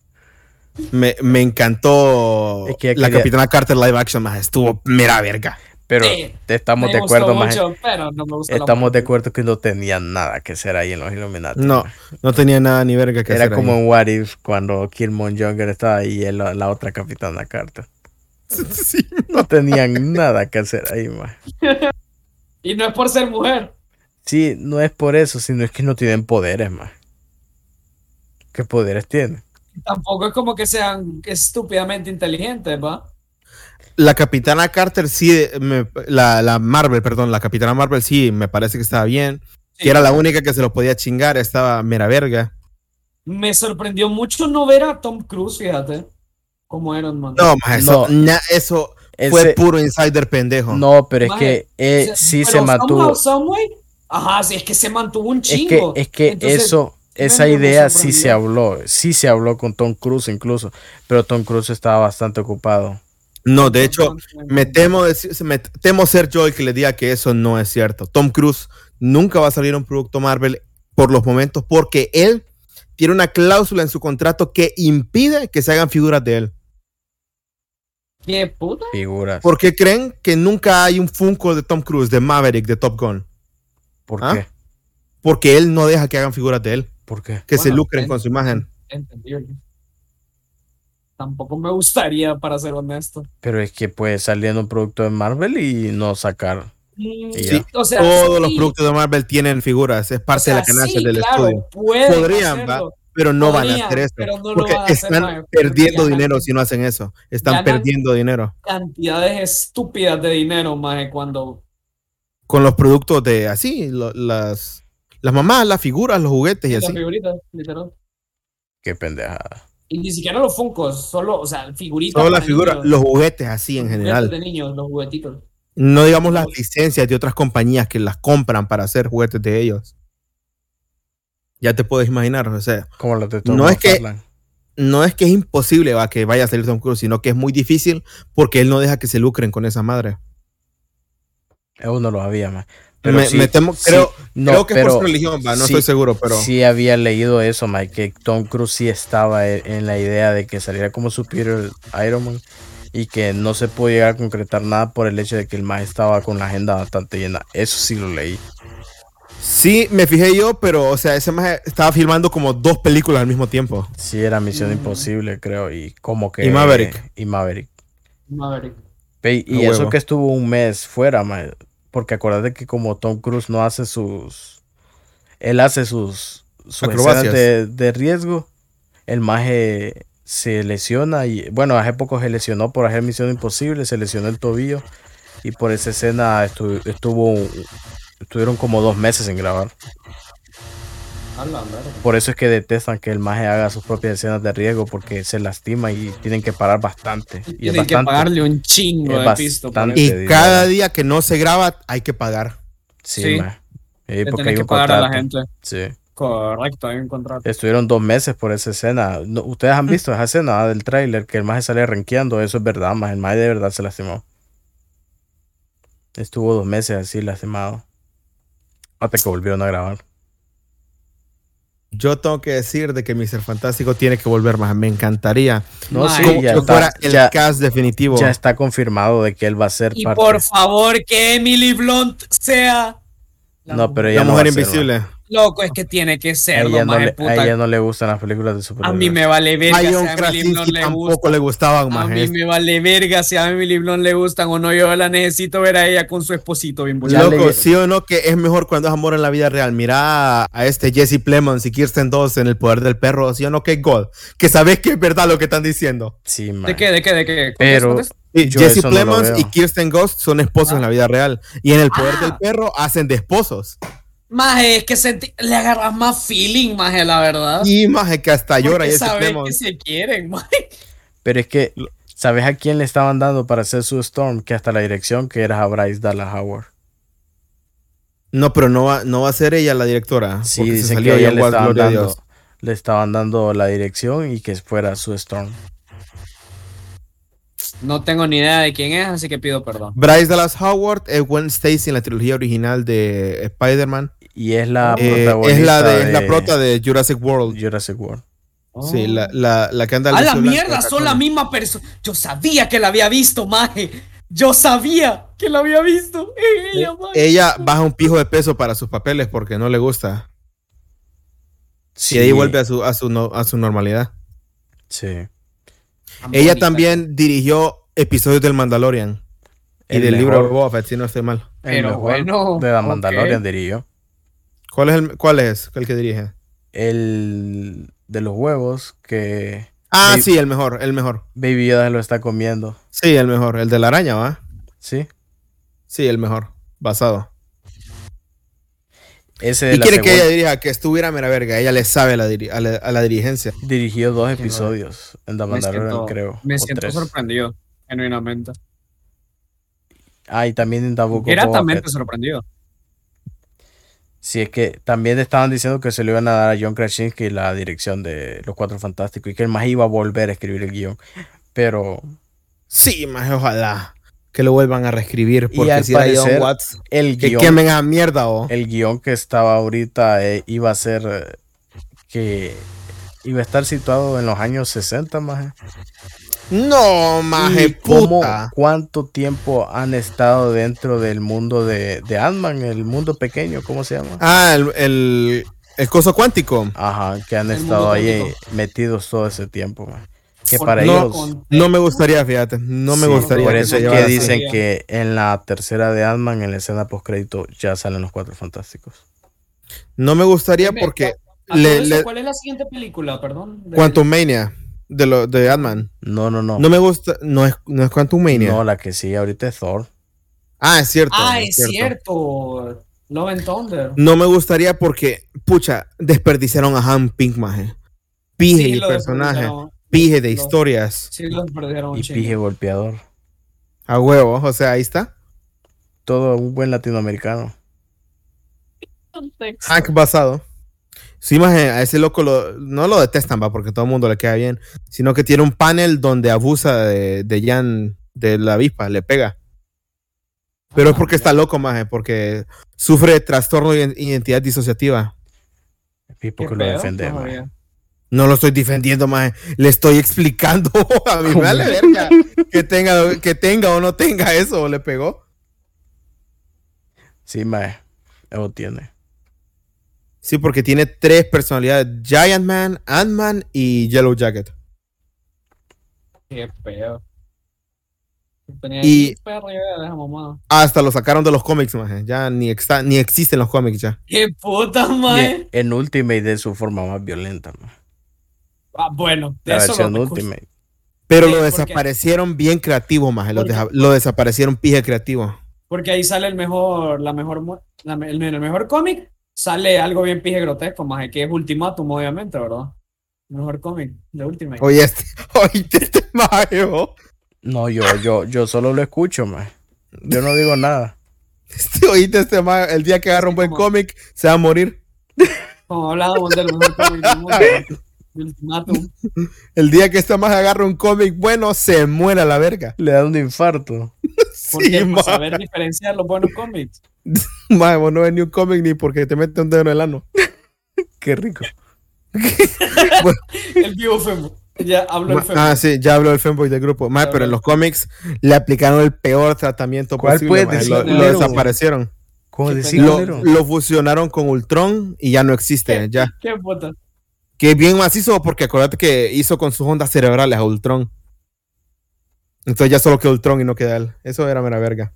Speaker 1: Me, me encantó
Speaker 2: Es que ya
Speaker 1: la
Speaker 2: quería-
Speaker 1: capitana Carter live action, más estuvo mera verga.
Speaker 2: Pero
Speaker 3: Sí,
Speaker 2: estamos
Speaker 3: Me
Speaker 2: de acuerdo,
Speaker 3: pero no
Speaker 2: Estamos de acuerdo que no tenía nada que hacer ahí en los Illuminati.
Speaker 1: No, no tenía nada ni verga que
Speaker 2: Era
Speaker 1: hacer.
Speaker 2: como
Speaker 1: ahí.
Speaker 2: en What If cuando Killmonger estaba ahí y la, la otra capitana Carter.
Speaker 1: Sí.
Speaker 2: No tenían nada que hacer ahí, maje.
Speaker 3: Y no es por ser mujer.
Speaker 2: Sí, no es por eso, sino es que no tienen poderes, más. ¿Qué poderes tienen?
Speaker 3: Tampoco es como que sean estúpidamente inteligentes, ¿va?
Speaker 1: La capitana Carter sí, me- la, la Marvel, perdón, la capitana Marvel sí, me parece que estaba bien.
Speaker 3: Sí.
Speaker 1: Que era la única que se lo podía chingar, estaba mera verga.
Speaker 3: Me sorprendió mucho no ver a Tom Cruise, fíjate. Como Iron Man.
Speaker 1: No, más eso,
Speaker 2: No.
Speaker 1: na- eso fue puro insider pendejo.
Speaker 2: no, pero es que eh,
Speaker 3: O sea,
Speaker 2: sí se
Speaker 3: pero
Speaker 2: mantuvo.
Speaker 3: Ajá, sí, es que se mantuvo un
Speaker 2: Es que,
Speaker 3: chingo.
Speaker 2: es que
Speaker 3: Entonces,
Speaker 2: eso, esa
Speaker 3: me
Speaker 2: idea sí se habló, sí se habló con Tom Cruise incluso, pero Tom Cruise estaba bastante ocupado.
Speaker 1: No, de hecho, me temo, decir- me temo ser yo el que le diga que eso no es cierto. Tom Cruise nunca va a salir un producto Marvel por los momentos porque él tiene una cláusula en su contrato que impide que se hagan figuras de él.
Speaker 3: ¿Qué puta?
Speaker 2: Figuras.
Speaker 1: ¿Por qué creen que nunca hay un Funko de Tom Cruise, de Maverick, de Top Gun?
Speaker 2: ¿Por
Speaker 1: ¿Ah?
Speaker 2: qué?
Speaker 1: Porque él no deja que hagan figuras de él,
Speaker 2: ¿Por qué?
Speaker 1: que se lucren
Speaker 3: en-
Speaker 1: con su imagen.
Speaker 3: Entendible. Tampoco me gustaría, para ser honesto.
Speaker 2: Pero es que puede salir en un producto de Marvel y no sacar.
Speaker 3: Mm,
Speaker 2: Y
Speaker 1: Sí,
Speaker 2: ya.
Speaker 3: o sea,
Speaker 1: Todos los productos de Marvel tienen figuras, es
Speaker 3: o
Speaker 1: parte
Speaker 3: sea,
Speaker 1: de la ganancia
Speaker 3: sí,
Speaker 1: del
Speaker 3: claro,
Speaker 1: estudio. Podrían, va, pero no van a hacer eso.
Speaker 3: pero no lo
Speaker 1: porque
Speaker 3: van a hacer,
Speaker 1: están
Speaker 3: porque
Speaker 1: perdiendo
Speaker 3: ganan-
Speaker 1: dinero si no hacen eso. Están perdiendo dinero
Speaker 3: Cantidades estúpidas de dinero, más cuando
Speaker 1: con los productos de así, lo- las, las mamás, las figuras, los juguetes y
Speaker 3: las
Speaker 1: así.
Speaker 3: figuritas, literal.
Speaker 2: Qué pendejada.
Speaker 3: Y ni siquiera los funcos, solo, o sea, figuritas.
Speaker 1: Todas las figuras, los juguetes así en
Speaker 3: juguetes
Speaker 1: general.
Speaker 3: de niños, los juguetitos.
Speaker 1: No digamos las licencias de otras compañías que las compran para hacer juguetes de ellos. Ya te puedes imaginar, o sea,
Speaker 2: Como los de Tom
Speaker 1: No es que- no es que es imposible va, que vaya a salir Tom Cruise, sino que es muy difícil porque él no deja que se lucren con esa madre.
Speaker 2: Aún no lo había,
Speaker 1: Me-
Speaker 2: sí-
Speaker 1: me temo-
Speaker 2: sí,
Speaker 1: creo,
Speaker 2: no,
Speaker 1: creo que es por su religión, va, no
Speaker 2: sí-
Speaker 1: estoy seguro, pero
Speaker 2: sí había leído eso, Mike, que Tom Cruise sí estaba e- en la idea de que saliera como Superior Iron Man y que no se podía llegar a concretar nada por el hecho de que el más estaba con la agenda bastante llena. Eso sí lo leí.
Speaker 1: sí me fijé yo, pero o sea, ese maje estaba filmando como dos películas al mismo tiempo.
Speaker 2: Sí, era Misión Imposible, creo, y como que...
Speaker 1: Y Maverick.
Speaker 2: Y Maverick.
Speaker 3: Maverick.
Speaker 2: Ve, Y, eso
Speaker 1: huevo.
Speaker 2: que estuvo un mes fuera, mae, porque acuérdate que como Tom Cruise no hace sus... Él hace sus, sus
Speaker 1: Acrobacias.
Speaker 2: escenas de, de riesgo, el maje se lesiona y bueno, hace poco se lesionó por hacer Misión Imposible, se lesionó el tobillo y por esa escena estu- estuvo estuvieron como dos meses en grabar. Por eso es que detestan que el maje haga sus propias escenas de riesgo porque se lastima y tienen que parar bastante. Y
Speaker 3: Tienen que pagarle un chingo
Speaker 2: es
Speaker 3: de pisto.
Speaker 1: Y cada día que no se graba hay que pagar.
Speaker 2: Sí,
Speaker 3: Sí.
Speaker 2: porque hay
Speaker 3: que
Speaker 2: un
Speaker 3: pagar a la gente.
Speaker 2: Sí.
Speaker 3: Correcto, hay un contrato.
Speaker 2: Estuvieron dos meses por esa escena. No, Ustedes han visto esa escena ah, del tráiler que el maje sale renqueando. Eso es verdad, más el maje de verdad se lastimó. Estuvo dos meses así lastimado. Hasta que volvieron a grabar.
Speaker 1: Yo tengo que decir de que Mr. Fantástico tiene que volver más. Me encantaría.
Speaker 2: No, sí, ya
Speaker 1: que
Speaker 2: está,
Speaker 1: fuera el
Speaker 2: ya,
Speaker 1: cast definitivo.
Speaker 2: ya está confirmado de que él va a ser
Speaker 3: Y
Speaker 2: parte.
Speaker 3: por favor, que Emily Blunt sea. la
Speaker 2: No, pero ella
Speaker 1: la
Speaker 2: no
Speaker 1: mujer
Speaker 2: ser,
Speaker 1: invisible.
Speaker 3: Loco, es que tiene que
Speaker 2: A
Speaker 3: ser.
Speaker 2: ella,
Speaker 3: no
Speaker 2: no le, a ella no le gustan las películas de
Speaker 3: A
Speaker 2: superhéroes.
Speaker 3: mí me vale verga
Speaker 1: A
Speaker 3: si a Emily Blunt le
Speaker 1: tampoco
Speaker 3: gusta.
Speaker 1: le gustaban
Speaker 3: A
Speaker 1: más.
Speaker 3: mí me vale verga si a Emily Blunt le gustan o no. Yo la necesito ver a ella con su esposito bien bonito.
Speaker 1: Loco, sí o no que es mejor cuando es amor en la vida real. Mira a, a este Jesse Plemons y Kirsten Dunst en El Poder del Perro, sí o no que es God. Que sabes que es verdad lo que están diciendo.
Speaker 2: Sí, man.
Speaker 3: ¿De qué? ¿De qué? ¿De qué?
Speaker 2: Pero-
Speaker 1: Jesse
Speaker 2: no
Speaker 1: Plemons y Kirsten Ghost son esposos
Speaker 3: Ah.
Speaker 1: en la vida real. Y en El Poder
Speaker 3: Ah.
Speaker 1: del Perro hacen de esposos.
Speaker 3: Maje, es que senti- le agarras más feeling, maje, la verdad.
Speaker 1: Y más que hasta llora
Speaker 3: Porque
Speaker 1: Jesse
Speaker 3: sabes que se quieren, maje.
Speaker 2: Pero es que, ¿sabes a quién le estaban dando para hacer su Storm? Que hasta la dirección, que era a Bryce Dallas Howard.
Speaker 1: No, pero no va, no va a ser ella la directora.
Speaker 2: Sí,
Speaker 1: porque se
Speaker 2: dicen
Speaker 1: salió
Speaker 2: que ella le estaban, dando, le estaban dando la dirección y que fuera su Storm.
Speaker 3: No tengo ni idea de quién es, así que pido perdón.
Speaker 1: Bryce Dallas Howard es Gwen Stacy en la trilogía original de Spider-Man.
Speaker 2: Y es la
Speaker 1: Eh,
Speaker 2: protagonista
Speaker 1: es la de, es la prota de Jurassic World.
Speaker 2: Jurassic World.
Speaker 1: Sí, la, la, la que anda
Speaker 3: A la mierda, son la misma persona. Yo sabía que la había visto, maje. Yo sabía que la había visto. Ella, maje.
Speaker 1: Ella baja un pijo de peso para sus papeles porque no le gusta.
Speaker 2: Sí,
Speaker 1: Y ahí vuelve a su, a su, no- a su normalidad.
Speaker 2: Sí.
Speaker 1: Ella también dirigió episodios del Mandalorian y
Speaker 2: El
Speaker 1: del libro Boba Fett, si no estoy mal.
Speaker 2: El
Speaker 3: Pero
Speaker 2: mejor
Speaker 3: bueno,
Speaker 2: De la. Mandalorian, diría yo.
Speaker 1: ¿Cuál es el, cuál es el que dirige?
Speaker 2: El de los huevos que
Speaker 1: Ah,
Speaker 2: Sí.
Speaker 1: sí, el mejor, el mejor.
Speaker 2: Baby Yoda se lo está comiendo.
Speaker 1: Sí, el mejor. El de la araña, ¿va?
Speaker 2: ¿Sí?
Speaker 1: Sí, el mejor. Basado.
Speaker 2: Ese de
Speaker 1: Y
Speaker 2: la
Speaker 1: quiere que ella dirija, que estuviera mera verga. Ella le sabe a la, diri- a la, a la dirigencia.
Speaker 2: dirigió dos
Speaker 3: Qué
Speaker 2: episodios en The
Speaker 3: Me
Speaker 2: Mandalorian,
Speaker 3: siento,
Speaker 2: creo.
Speaker 3: me siento
Speaker 2: tres.
Speaker 3: sorprendido, genuinamente.
Speaker 2: Ah, y también en Boba
Speaker 3: Gratamente sorprendido.
Speaker 2: Sí, es que también estaban diciendo que se le iban a dar a John Krasinski la dirección de Los Cuatro Fantásticos y que el más iba a volver a escribir el guion. Pero
Speaker 1: Sí, más ojalá que lo vuelvan a reescribir. Porque
Speaker 2: al
Speaker 1: si era John
Speaker 2: parecer,
Speaker 1: Watts,
Speaker 2: el
Speaker 1: que
Speaker 2: guion,
Speaker 1: quemen a mierda o.
Speaker 2: el guion que estaba ahorita eh, iba a ser eh, que iba a estar situado en los años 60 más.
Speaker 1: No, maje,
Speaker 2: ¿Y cómo-
Speaker 1: puta.
Speaker 2: ¿Cuánto tiempo han estado dentro del mundo de, de Ant-Man, el mundo pequeño, ¿cómo se llama?
Speaker 1: Ah, el, el, el coso cuántico.
Speaker 2: Ajá, que han
Speaker 3: El
Speaker 2: estado ahí
Speaker 3: cuántico.
Speaker 2: metidos todo ese tiempo. man. Que
Speaker 3: Por-
Speaker 2: para
Speaker 1: no,
Speaker 2: ellos.
Speaker 1: No me gustaría, fíjate. No me
Speaker 2: Sí,
Speaker 1: gustaría.
Speaker 2: Por eso es que dicen que en la tercera de Ant-Man, en la escena post-crédito, ya salen los cuatro fantásticos.
Speaker 1: No me gustaría porque le, le-
Speaker 3: ¿Cuál es la siguiente película, perdón? De-
Speaker 1: Quantum Mania de, lo, de Ant-Man.
Speaker 2: No, no, no.
Speaker 1: No me gusta. No es, no es Quantum Mania.
Speaker 2: No, la que sigue ahorita es Thor.
Speaker 1: Ah, es cierto.
Speaker 3: Ah, es cierto. Love and Thunder.
Speaker 1: No me gustaría porque, pucha, desperdiciaron a Han Pink, maje. Pije
Speaker 3: Sí,
Speaker 1: de personaje,
Speaker 3: desperdiciaron.
Speaker 1: pije de
Speaker 3: Lo-
Speaker 1: historias.
Speaker 3: Sí, lo perdieron un
Speaker 2: Y. Pije Golpeador.
Speaker 1: A huevo, o sea, ahí está.
Speaker 2: Todo un buen latinoamericano.
Speaker 1: Hank basado. Sí, maje, a ese loco lo- no lo detestan, va, porque todo el mundo le queda bien. Sino que tiene un panel donde abusa de, de Jan, de la avispa, le pega. Pero es porque está loco, maje, porque sufre de trastorno de identidad disociativa.
Speaker 2: Porque
Speaker 3: Qué
Speaker 2: lo
Speaker 3: pedo,
Speaker 2: defendemos.
Speaker 3: no.
Speaker 1: No lo estoy defendiendo, maje. Le estoy explicando. A
Speaker 2: ¿Cómo?
Speaker 1: vale verga que tenga, que tenga o no tenga eso. Le pegó.
Speaker 2: Sí, mae. Eso tiene.
Speaker 1: Sí, porque tiene tres personalidades: Giant Man, Ant-Man y Yellow Jacket.
Speaker 3: Qué pedo. Tenía
Speaker 1: Y-. Hasta lo sacaron de los cómics, maje. Ya ni, ni existen los cómics ya.
Speaker 3: Qué puta,
Speaker 2: Y
Speaker 3: mae.
Speaker 2: en, Ultimate de su forma más violenta, mae.
Speaker 3: Ah, bueno, de
Speaker 2: La
Speaker 3: eso
Speaker 2: versión
Speaker 3: no.
Speaker 2: Ultimate.
Speaker 1: Pero
Speaker 3: Sí,
Speaker 1: lo
Speaker 3: porque-
Speaker 1: desaparecieron bien creativo, maje. Lo,
Speaker 3: Porque-
Speaker 1: deja- lo desaparecieron pije creativo.
Speaker 3: Porque ahí sale el mejor, la mejor, la el mejor cómic sale algo bien pije grotesco, más que es Ultimatum, obviamente, ¿verdad? Mejor cómic de Ultimate.
Speaker 1: Oye, este, oye, este maje, oh.
Speaker 2: No, yo, yo, yo solo lo escucho, mae. Yo no digo nada.
Speaker 1: Este, oíste este maje. El día que agarra un buen cómic, se va a morir.
Speaker 3: Como hablábamos del mejor cómic del mundo, Ultimatum.
Speaker 1: El día que este maje agarra un cómic bueno, se muere a la verga.
Speaker 2: Le da un infarto.
Speaker 3: Porque
Speaker 1: Sí,
Speaker 3: para
Speaker 1: maje.
Speaker 3: saber diferenciar los buenos cómics.
Speaker 1: Maje, vos no ves ni un cómic ni porque te mete un dedo en el ano.
Speaker 2: Qué rico.
Speaker 3: El vivo Fembo. Ya hablo el Fembo.
Speaker 1: Ah, sí, ya habló el fanboy del grupo.
Speaker 3: Ya
Speaker 1: pero en los cómics le aplicaron el peor tratamiento
Speaker 2: ¿Cuál
Speaker 1: posible.
Speaker 2: decir,
Speaker 1: Lo, desaparecieron.
Speaker 2: ¿Cómo
Speaker 3: Qué
Speaker 2: decir,
Speaker 1: Lo, fusionaron con Ultron y ya no existe. Ya.
Speaker 3: Qué puta.
Speaker 1: Que bien macizo porque acuérdate que hizo con sus ondas cerebrales a Ultron. Entonces ya solo quedó Ultron y no queda él. Eso era mera verga.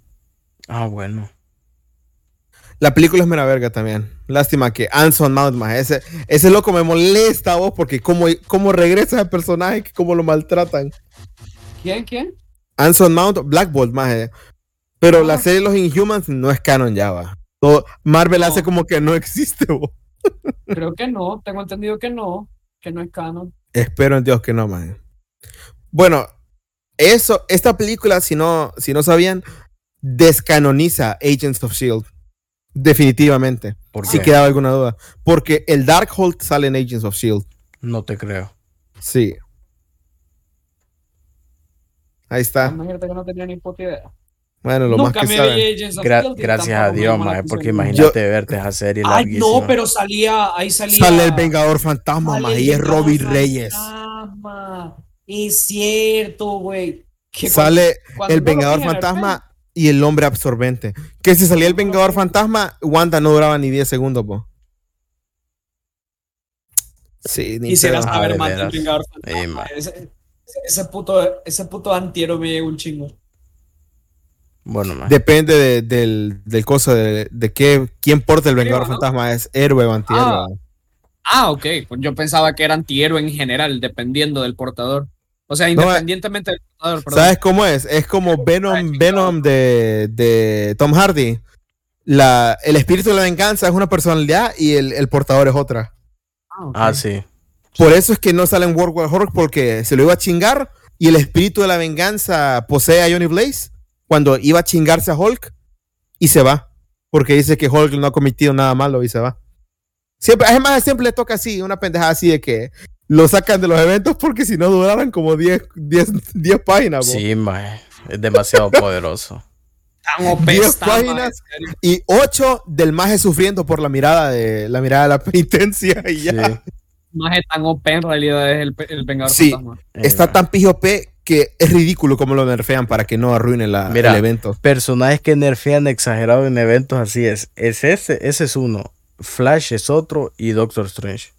Speaker 2: Ah, bueno.
Speaker 1: La película es mera verga también. Lástima que Anson Mount, ese, ese loco me molesta vos porque cómo, cómo regresa el personaje, que cómo lo maltratan.
Speaker 3: ¿Quién? ¿Quién?
Speaker 1: Anson Mount, Black Bolt, maje. Pero
Speaker 3: Ah.
Speaker 1: la serie de los Inhumans no es canon ya, va. Todo- Marvel
Speaker 3: No.
Speaker 1: hace como que no existe, vos.
Speaker 3: Creo que no. Tengo entendido que no. Que no es canon.
Speaker 1: Espero en Dios que no, man. Bueno, eso, esta película, si no, si no sabían, descanoniza Agents of Shield. E Definitivamente.
Speaker 2: ¿Por
Speaker 1: Si
Speaker 2: qué?
Speaker 1: quedaba alguna duda. Porque el Darkhold sale en Agents of Shield.
Speaker 2: No te creo.
Speaker 1: Sí. Ahí está.
Speaker 3: Imagínate que no tenía ni puta idea.
Speaker 1: Bueno, lo
Speaker 3: Nunca
Speaker 1: más que
Speaker 3: me
Speaker 1: saben.
Speaker 2: Gra-
Speaker 3: y
Speaker 2: gracias a Dios, mae, porque imagínate verte esa serie
Speaker 3: Ay,
Speaker 2: larguísima.
Speaker 3: no, pero salía, ahí salía.
Speaker 1: Sale el Vengador Fantasma,
Speaker 3: el
Speaker 1: y es Robbie Reyes.
Speaker 3: Fantasma. Es cierto, güey.
Speaker 1: Sale
Speaker 3: cuando
Speaker 1: el Vengador Fantasma y el Hombre Absorbente. Que si salía el Vengador Fantasma, Wanda no duraba ni 10 segundos, po. Sí, ni
Speaker 3: Quisiera saber más del. Vengador Fantasma.
Speaker 2: ma.
Speaker 3: ese, ese puto, ese puto antiero me llega un chingo.
Speaker 2: Bueno, mae.
Speaker 1: Depende de- del, del cosa de, de qué, quién porta el Vengador
Speaker 3: ¿no?
Speaker 1: Fantasma. ¿Es héroe o antihéroe?
Speaker 3: Ah. Ah, ok. Pues yo pensaba que era antihéroe en general, dependiendo del portador. O sea,
Speaker 1: No,
Speaker 3: independientemente del portador, perdón.
Speaker 1: ¿Sabes cómo es? Es como Venom, Venom de, de Tom Hardy. La, el espíritu de la venganza es una personalidad y el, el portador es otra.
Speaker 3: Ah.
Speaker 2: Ah, sí.
Speaker 1: Por eso es que no sale en World War Hulk porque se lo iba a chingar y el espíritu de la venganza posee a Johnny Blaze cuando iba a chingarse a Hulk y se va. Porque dice que Hulk no ha cometido nada malo y se va. Siempre, además, siempre le toca así, una pendejada así de que lo sacan de los eventos porque si no duraran como 10, 10, 10 páginas. bo.
Speaker 2: Sí, mae. Es demasiado poderoso.
Speaker 3: Tan OP
Speaker 1: 10
Speaker 3: está, ma,
Speaker 1: páginas. Y 8 del maje sufriendo por la mirada de la mirada de la penitencia y ya.
Speaker 2: Sí.
Speaker 3: Maje tan OP en realidad es el, el Vengador
Speaker 1: Sí.
Speaker 3: Fantasma.
Speaker 1: Está tan pijo P que es ridículo como lo nerfean para que no arruine la,
Speaker 2: Mira.
Speaker 1: el evento.
Speaker 2: Personajes que nerfean exagerado en eventos así es. Es ese, ese es uno. Flash es otro y Doctor Strange.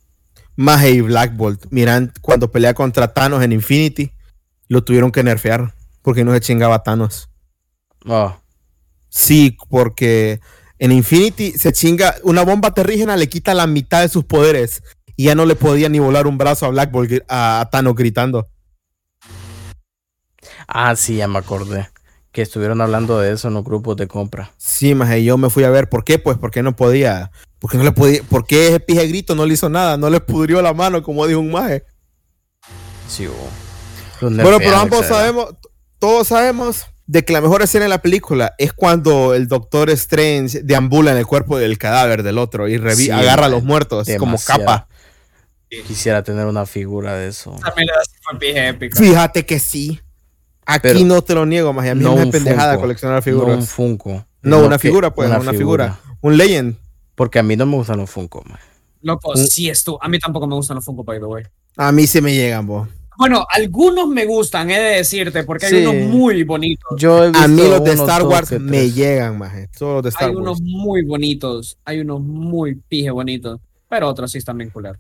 Speaker 1: Maje y Black Bolt, miran cuando pelea contra Thanos en Infinity, lo tuvieron que nerfear porque no se chingaba a Thanos.
Speaker 2: Ah,
Speaker 1: Sí, porque en Infinity se chinga, una bomba terrígena le quita la mitad de sus poderes y ya no le podía ni volar un brazo a Black Bolt a Thanos gritando.
Speaker 2: ah, sí, ya me acordé. Que estuvieron hablando de eso en los grupos de compra.
Speaker 1: Sí, maje, yo me fui a ver por qué, pues porque no podía, porque no le podía, porque ese pije grito no le hizo nada, no le pudrió la mano como dijo un maje.
Speaker 2: Sí, hubo. Los
Speaker 1: Bueno, pero ambos sabemos, todos sabemos de que la mejor escena de la película es cuando el Doctor Strange deambula en el cuerpo del cadáver del otro y
Speaker 2: Sí,
Speaker 1: agarra a
Speaker 2: man,
Speaker 1: los muertos como capa.
Speaker 2: Quisiera tener una figura de eso.
Speaker 3: También le das fue pije épico.
Speaker 1: Fíjate que sí. Aquí
Speaker 2: Pero
Speaker 1: no te lo niego, más a mí
Speaker 2: no
Speaker 1: me es pendejada
Speaker 2: Funko,
Speaker 1: coleccionar
Speaker 2: No
Speaker 1: figuras.
Speaker 2: un Funko.
Speaker 1: No, una
Speaker 2: que
Speaker 1: figura, pues, una, figura. Un Legend.
Speaker 2: Porque a mí no me gustan los Funko, man.
Speaker 3: Loco,
Speaker 1: Un-
Speaker 3: sí es tú. A mí tampoco me gustan los Funko, by the way.
Speaker 1: A mí se me llegan, vos.
Speaker 3: Bueno, algunos me gustan, he de decirte, porque
Speaker 2: Sí.
Speaker 3: hay unos muy bonitos.
Speaker 2: Yo he
Speaker 1: A mí
Speaker 2: visto
Speaker 1: los de Star Wars me llegan, maje. Todos los de Star
Speaker 3: Hay
Speaker 1: Wars.
Speaker 3: unos muy bonitos, hay unos muy pije bonitos, pero otros sí están bien culeros.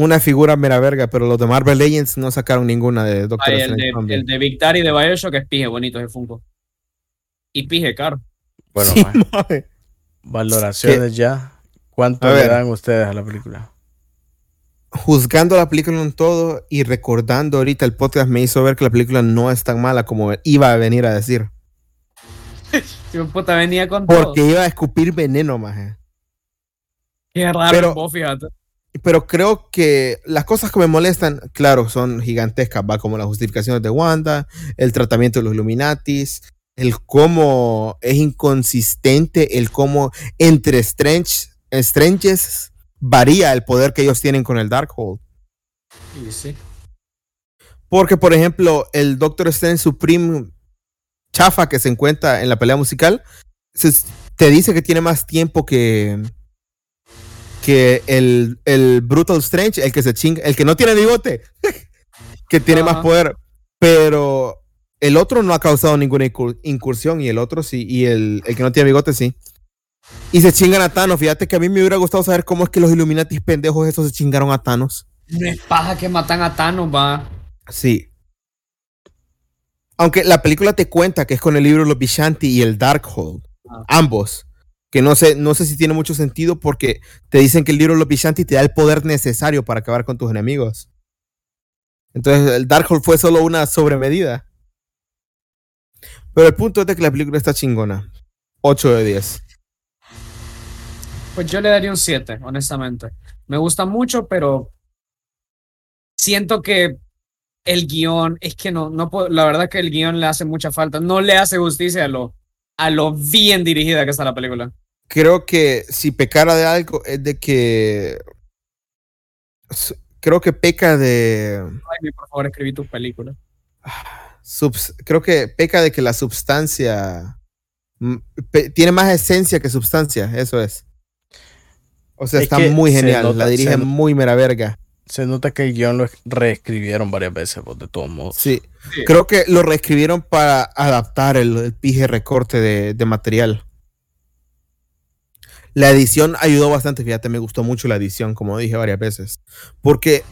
Speaker 1: Una figura mera verga, pero los de Marvel Legends no sacaron ninguna de Doctor
Speaker 3: Hay el de, el de Big Daddy de Bioshock es pije bonito ese Funko. Y pije caro.
Speaker 2: Bueno,
Speaker 1: Sí,
Speaker 2: valoraciones ya. ¿Cuánto
Speaker 1: A
Speaker 2: le
Speaker 1: ver.
Speaker 2: dan ustedes a la película?
Speaker 1: juzgando la película en todo y recordando ahorita el podcast me hizo ver que la película no es tan mala como iba a venir a decir.
Speaker 3: Puta, venía con todo.
Speaker 1: Porque iba a escupir veneno, maje.
Speaker 3: Qué raro
Speaker 1: pero-
Speaker 3: vos, fíjate.
Speaker 1: Pero creo que las cosas que me molestan, claro, son gigantescas, va como las justificaciones de Wanda, el tratamiento de los Illuminatis, el cómo es inconsistente, el cómo entre Strange, Stranges varía el poder que ellos tienen con el Darkhold.
Speaker 3: Sí, sí.
Speaker 1: Porque, por ejemplo, el Doctor Strange Supreme chafa que se encuentra en la pelea musical, se- te dice que tiene más tiempo que, que el, el Brutal Strange, el que se chinga, el que no tiene bigote, que tiene más poder. Pero el otro no ha causado ninguna incur- incursión y el otro sí, y el, el que no tiene bigote sí. Y se chingan a Thanos. Fíjate que a mí me hubiera gustado saber cómo es que los Illuminatis pendejos esos se chingaron a Thanos.
Speaker 3: No es paja que matan a Thanos, va.
Speaker 1: Sí. Aunque la película te cuenta que es con el libro Los Vishanti y el Darkhold.
Speaker 3: Ah.
Speaker 1: Ambos. Que no sé, no sé si tiene mucho sentido porque te dicen que el libro Los Vishanti te da el poder necesario para acabar con tus enemigos. Entonces el Darkhold fue solo una sobremedida. Pero el punto es de que la película está chingona. 8 de 10.
Speaker 3: Pues yo le daría un 7, honestamente. Me gusta mucho, pero siento que el guion, es que no, no puedo, la verdad que el guion le hace mucha falta. No le hace justicia a lo, a lo bien dirigida que está la película.
Speaker 1: Creo que si pecara de algo es de que... Creo que peca de...
Speaker 3: Ay, por favor, escribí tus películas.
Speaker 1: subs- creo que peca de que la sustancia pe- tiene más esencia que sustancia, eso es. O sea,
Speaker 2: Es
Speaker 1: está muy genial,
Speaker 2: nota-
Speaker 1: la dirige muy mera verga.
Speaker 2: Se nota que el guion lo reescribieron varias veces, pues, de todos modos.
Speaker 1: Sí.
Speaker 3: Sí.
Speaker 1: Creo que lo reescribieron para adaptar el, el pije recorte de, de material. La edición ayudó bastante, fíjate, me gustó mucho la edición, como dije varias veces. Porque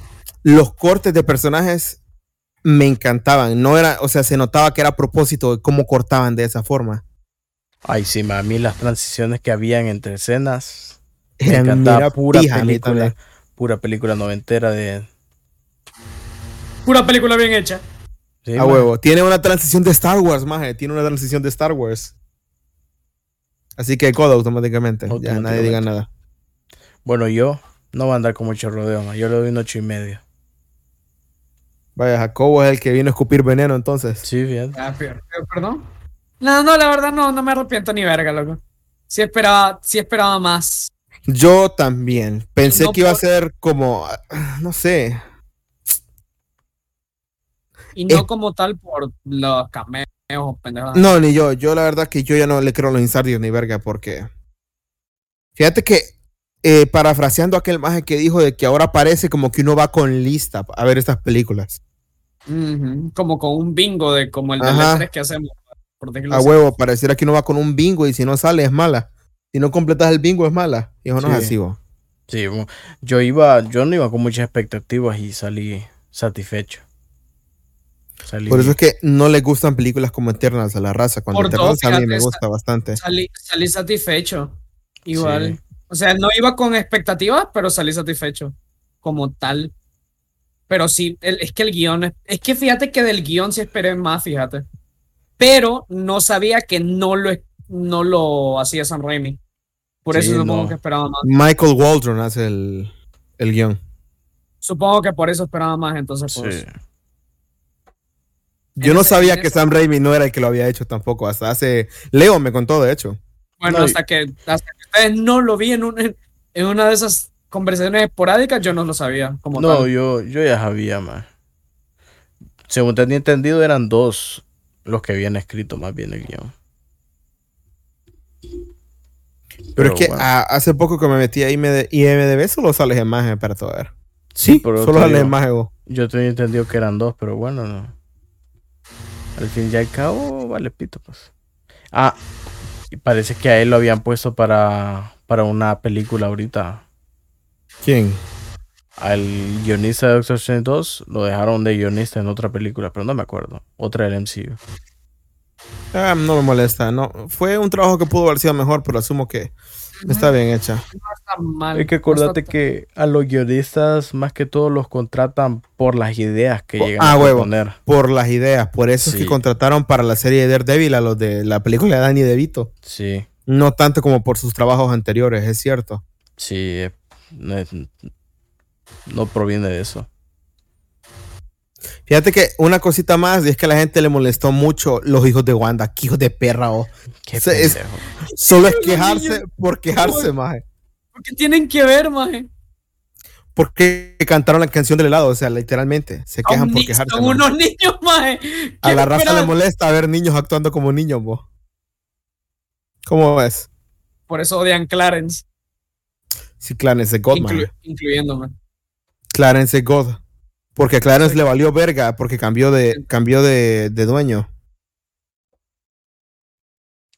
Speaker 1: los cortes de personajes me encantaban. No era, o sea, se notaba que era a propósito de cómo cortaban de esa forma.
Speaker 2: Ay, sí, a mí las transiciones que habían entre escenas. Me
Speaker 1: Era
Speaker 2: encantaba pura
Speaker 1: pija
Speaker 2: película, pura película noventera de.
Speaker 3: Pura película bien hecha.
Speaker 2: Sí,
Speaker 1: A huevo. Tiene una transición de Star Wars, maje. Tiene una transición de Star Wars. Así que codo automáticamente. Ya nadie diga nada.
Speaker 2: Bueno, yo no voy a andar con mucho rodeo, ma. Yo le doy un ocho y medio.
Speaker 1: Vaya, Jacobo es el que vino a escupir veneno entonces.
Speaker 2: Sí, bien.
Speaker 3: Ah, per- per- ¿Perdón? No, no, la verdad no, no me arrepiento ni verga, loco. Sí esperaba, sí esperaba más.
Speaker 1: Yo también. Pensé
Speaker 3: No
Speaker 1: que iba a ser como. ah, No sé.
Speaker 3: Y no
Speaker 1: Eh.
Speaker 3: como tal por los cameos
Speaker 1: No, ni yo. Yo la verdad que yo ya no le creo a los insardios ni verga porque. Fíjate que. eh, parafraseando aquel maje que dijo de que ahora parece como que uno va con lista a ver estas películas.
Speaker 3: Como con un bingo de como el de
Speaker 1: Ajá.
Speaker 3: E3 que hacemos. por
Speaker 1: A huevo, pareciera que uno va con un bingo y si no sale es mala. Si no completas el bingo es mala. Y eso no es
Speaker 2: Sí.
Speaker 1: así, bo.
Speaker 2: Sí, bu- yo iba, yo no iba con muchas expectativas y salí satisfecho. Salí
Speaker 1: Por eso es que no le gustan películas como Eternals a la raza. Cuando
Speaker 3: Por
Speaker 1: Eternals
Speaker 3: dos,
Speaker 1: a mí me gusta bastante.
Speaker 3: Salí, salí satisfecho. Igual.
Speaker 2: Sí.
Speaker 3: O sea, no iba con expectativas, pero salí satisfecho. Como tal. Pero sí, el- es que el guion. Es, es que fíjate que del guion sí esperé más, fíjate. Pero no sabía que no lo, no lo hacía Sam Raimi. Por
Speaker 2: Sí,
Speaker 3: eso supongo
Speaker 2: no.
Speaker 3: que esperaba más.
Speaker 1: Michael Waldron hace el, el guion.
Speaker 3: Supongo que por eso esperaba más, entonces pues.
Speaker 2: Sí.
Speaker 1: Yo no sabía que Sam Raimi no era el que lo había hecho tampoco. Hasta hace. Leo me contó, de hecho.
Speaker 3: Bueno,
Speaker 2: No, y-
Speaker 3: hasta que, hasta que ustedes no lo vi en, un- en, en una de esas conversaciones esporádicas, yo no lo sabía como
Speaker 2: No,
Speaker 3: tal.
Speaker 2: yo, yo ya sabía más. Según tenía entendido, eran dos los que habían escrito más bien el guion.
Speaker 1: Pero,
Speaker 2: Pero
Speaker 1: es que
Speaker 2: bueno.
Speaker 1: a- hace poco que me metí a IMD IMDB solo sale imagen para todo ver.
Speaker 2: Sí, pero
Speaker 1: solo sale imagen. vos.
Speaker 2: Yo tenía entendido que eran dos, pero bueno, no. Al fin y al cabo, vale pito, pues. Ah, y parece que a él lo habían puesto para, para una película ahorita.
Speaker 1: ¿Quién?
Speaker 2: Al guionista de Doctor Strange 2 lo dejaron de guionista en otra película, pero no me acuerdo. Otra del MCU.
Speaker 1: Ah, no me molesta. No, fue un trabajo que pudo haber sido mejor, pero asumo que está bien hecha.
Speaker 3: No está mal.
Speaker 2: Hay que
Speaker 3: no
Speaker 2: acordarte
Speaker 3: tan-
Speaker 2: que a los guionistas más que todo los contratan por las ideas que llegan
Speaker 1: ah,
Speaker 2: a
Speaker 1: huevo.
Speaker 2: proponer.
Speaker 1: Por las ideas. Por eso es que contrataron para la serie de Daredevil a los de la película de Danny DeVito.
Speaker 2: Sí,
Speaker 1: No tanto como por sus trabajos anteriores, es cierto.
Speaker 2: sí, eh, no, es- no proviene de eso.
Speaker 1: Fíjate que una cosita más, y es que a la gente le molestó mucho los hijos de Wanda. Qué hijos de perra, oh.
Speaker 2: Qué
Speaker 1: Se- es-. Solo es quejarse por quejarse, maje.
Speaker 3: ¿Por qué tienen que ver, maje?
Speaker 1: Porque cantaron la canción del helado, o sea, literalmente. Se quejan por quejarse.
Speaker 3: son
Speaker 1: maje.
Speaker 3: unos niños, maje.
Speaker 1: A
Speaker 3: ¿Qué
Speaker 1: la raza le molesta ver niños actuando como niños, vos. ¿Cómo ves?
Speaker 3: Por eso odian Clarence,
Speaker 1: Sí, Clarence es God,
Speaker 3: inclu-
Speaker 1: maje.
Speaker 3: incluyéndome.
Speaker 1: Clarence es God. Porque Clarence le valió verga porque cambió de, cambió de, de dueño.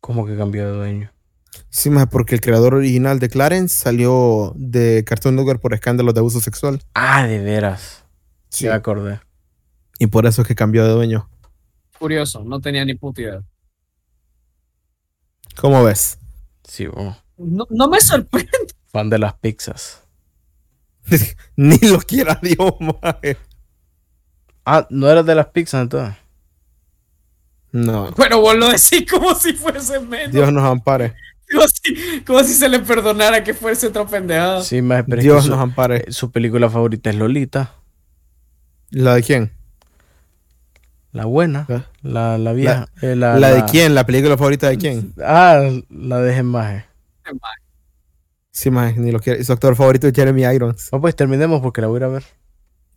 Speaker 2: ¿Cómo que cambió de dueño?
Speaker 1: Sí, maje, porque el creador original de Clarence salió de Cartoon Network por escándalos de abuso sexual.
Speaker 2: Ah, de veras.
Speaker 1: Sí.
Speaker 2: Ya acordé.
Speaker 1: Y por eso es que cambió de dueño.
Speaker 3: Curioso, no tenía ni puta idea.
Speaker 1: ¿Cómo ves?
Speaker 2: Sí, bueno,
Speaker 3: No, no me sorprende.
Speaker 2: fan de las pizzas.
Speaker 1: Ni lo quiera Dios, maje.
Speaker 2: Ah, ¿no eras de las pizzas entonces?
Speaker 1: No,
Speaker 3: Pero vos lo decís como si fuese menos.
Speaker 1: Dios nos ampare.
Speaker 3: Como, si, como si se le perdonara que fuese otra pendejada.
Speaker 2: Sí, más pero es que
Speaker 1: Dios
Speaker 2: su,
Speaker 1: nos ampare.
Speaker 2: eh, su película favorita es Lolita.
Speaker 1: ¿La de quién?
Speaker 2: La buena.
Speaker 1: ¿Eh?
Speaker 2: La, la vieja. eh, la,
Speaker 1: ¿La de
Speaker 2: la-
Speaker 1: quién? ¿La película favorita de quién?
Speaker 2: Ah, la de Gemaje.
Speaker 1: Sí, maje, ni lo quiere. Su actor favorito es Jeremy Irons.
Speaker 2: No, pues terminemos porque la voy a ir a ver.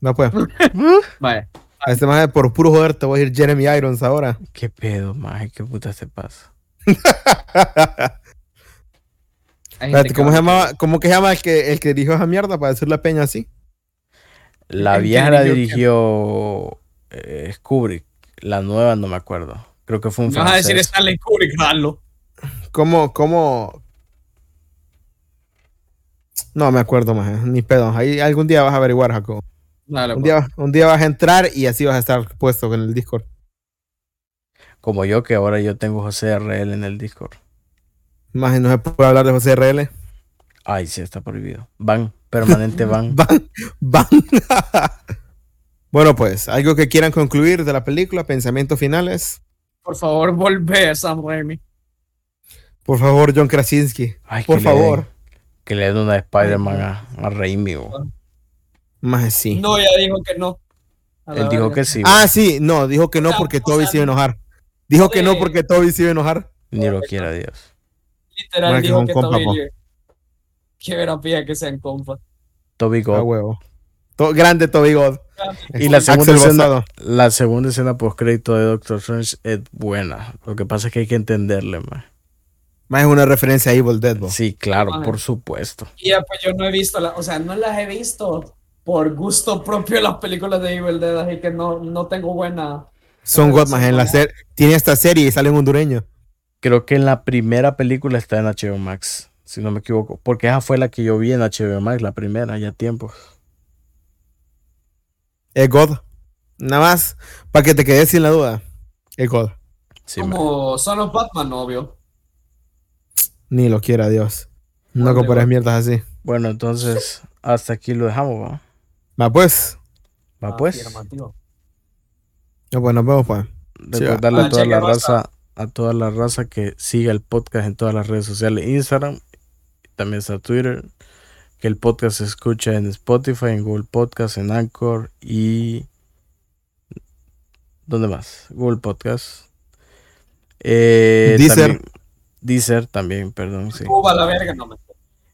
Speaker 1: No, pues.
Speaker 3: Vaya.
Speaker 1: A este maje, por puro joder, te voy a ir Jeremy Irons ahora.
Speaker 2: ¿Qué pedo, maje? ¿Qué puta te pasa?
Speaker 1: Espérate, ¿cómo
Speaker 3: que
Speaker 1: se
Speaker 3: va-
Speaker 1: llama, ¿Cómo que se llama el que, el que dirigió esa mierda para decir la peña así?
Speaker 2: La
Speaker 3: ¿En qué
Speaker 2: vieja la
Speaker 3: dirigió
Speaker 2: eh, Kubrick. La nueva no me acuerdo. Creo que fue un
Speaker 3: Me vas a decir
Speaker 2: francés.
Speaker 3: Stanley Kubrick, jalo.
Speaker 1: ¿Cómo, cómo? No me acuerdo más, ni pedo. Ahí algún día vas a averiguar, Jacob.
Speaker 3: Dale,
Speaker 1: Un
Speaker 3: pues.
Speaker 1: día, un día vas a entrar y así vas a estar puesto en el Discord.
Speaker 2: Como yo, que ahora yo tengo José RL en el Discord.
Speaker 1: Más no se puede hablar de José RL.
Speaker 2: Ay, sí, está prohibido. Van, permanente van.
Speaker 1: Van, van. bueno, pues, algo que quieran concluir de la película, pensamientos finales.
Speaker 3: Por favor, volvé a Sam Raimi.
Speaker 1: Por favor, John Krasinski.
Speaker 2: Ay,
Speaker 1: Por
Speaker 2: que le den-
Speaker 1: favor.
Speaker 2: que le den una de Spider-Man a, a Raimi. bo.
Speaker 1: Más sí.
Speaker 3: No, ya dijo que no.
Speaker 2: Él dijo que sí.
Speaker 1: Ah, sí, no, dijo que no porque
Speaker 3: o
Speaker 1: Toby
Speaker 3: sea,
Speaker 1: se iba a enojar. Dijo que no porque Toby se iba a enojar.
Speaker 2: Ni lo quiera Dios.
Speaker 3: Literal
Speaker 1: que
Speaker 3: dijo que Toby
Speaker 1: po.
Speaker 3: le- Que sean compas.
Speaker 2: Toby
Speaker 1: A
Speaker 2: God.
Speaker 1: huevo. To- grande Toby God.
Speaker 2: Y la segunda, escena, la segunda escena post crédito de Doctor Strange es buena. Lo que pasa es que hay que entenderle, man.
Speaker 1: Más es una referencia a Evil Dead.
Speaker 2: Sí, claro,
Speaker 3: Ajá.
Speaker 2: por supuesto.
Speaker 3: Y ya, pues yo no he visto, la, o sea, no las he visto por gusto propio las películas de Evil Dead, así que no, no tengo buena.
Speaker 1: Son
Speaker 3: Pero
Speaker 1: God,
Speaker 3: sí,
Speaker 1: más en la serie. Tiene esta serie y sale en hondureño.
Speaker 2: Creo que en la primera película está en HBO Max. si no me equivoco. Porque esa fue la que yo vi en HBO Max, la primera, ya tiempos.
Speaker 1: Es God. Nada más, para que te quedes sin la duda. Es God.
Speaker 2: Sí.
Speaker 3: Como Son of Batman, obvio.
Speaker 1: Ni lo quiera Dios. No compares mierdas así.
Speaker 2: Bueno, entonces, hasta aquí lo dejamos, ¿va?
Speaker 1: Va pues.
Speaker 2: Va pues.
Speaker 3: Afirmativo.
Speaker 1: No, pues nos vemos pues.
Speaker 2: Recordarle
Speaker 3: Ah,
Speaker 2: a toda la
Speaker 3: raza.
Speaker 2: raza, a toda la raza que siga el podcast en todas las redes sociales, Instagram, también está Twitter, que el podcast se escucha en Spotify, en Google Podcast, en Anchor y ¿dónde más? Google Podcast. Eh,
Speaker 1: Deezer.
Speaker 2: también- Deezer también, perdón, sí.
Speaker 3: Cuba la verga, no me.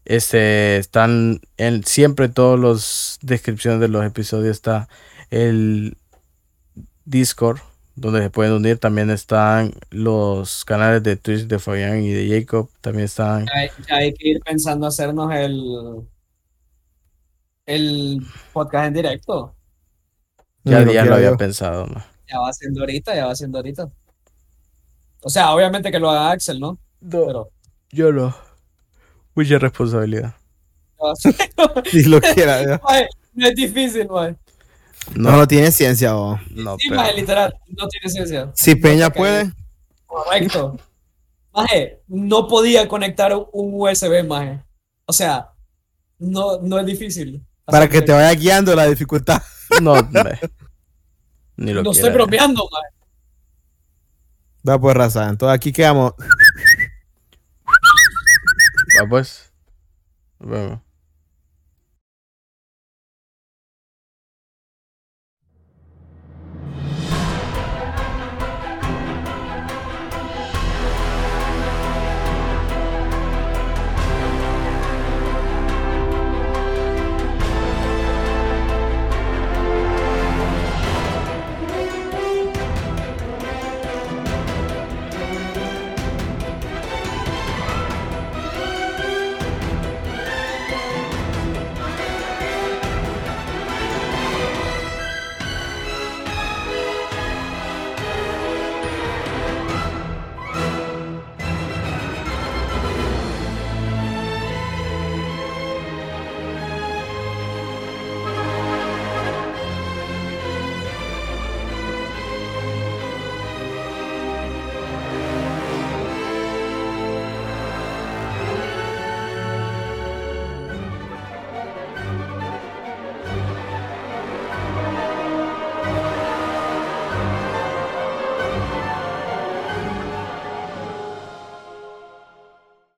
Speaker 2: Este, están en siempre todas las descripciones de los episodios está el Discord donde se pueden unir. También están los canales de Twitch de Fabián y de Jacob. También están.
Speaker 3: Ya hay, hay que ir pensando hacernos el. El podcast en directo.
Speaker 2: Ya, ya lo había
Speaker 1: yo.
Speaker 2: pensado, ¿no?
Speaker 3: Ya va siendo ahorita, ya va siendo ahorita. O sea, obviamente que lo haga Axel, ¿no? Pero.
Speaker 2: yo no. Mucha responsabilidad.
Speaker 3: siendo-
Speaker 1: Ni lo quiera
Speaker 3: no es difícil, mae.
Speaker 1: No, no tiene ciencia, oh.
Speaker 2: No,
Speaker 3: Sí,
Speaker 2: pero-
Speaker 3: mae, literal, no tiene ciencia.
Speaker 1: Si Peña puede,
Speaker 3: Correcto. Maje, no podía conectar un USB, maje. O sea, no, no es difícil.
Speaker 1: para que te vaya guiando la dificultad.
Speaker 2: no. Ni lo
Speaker 3: No
Speaker 2: quiera.
Speaker 3: estoy bromeando, maje.
Speaker 1: Va pues raza. Entonces aquí quedamos.
Speaker 2: Va pues. Nos vemos.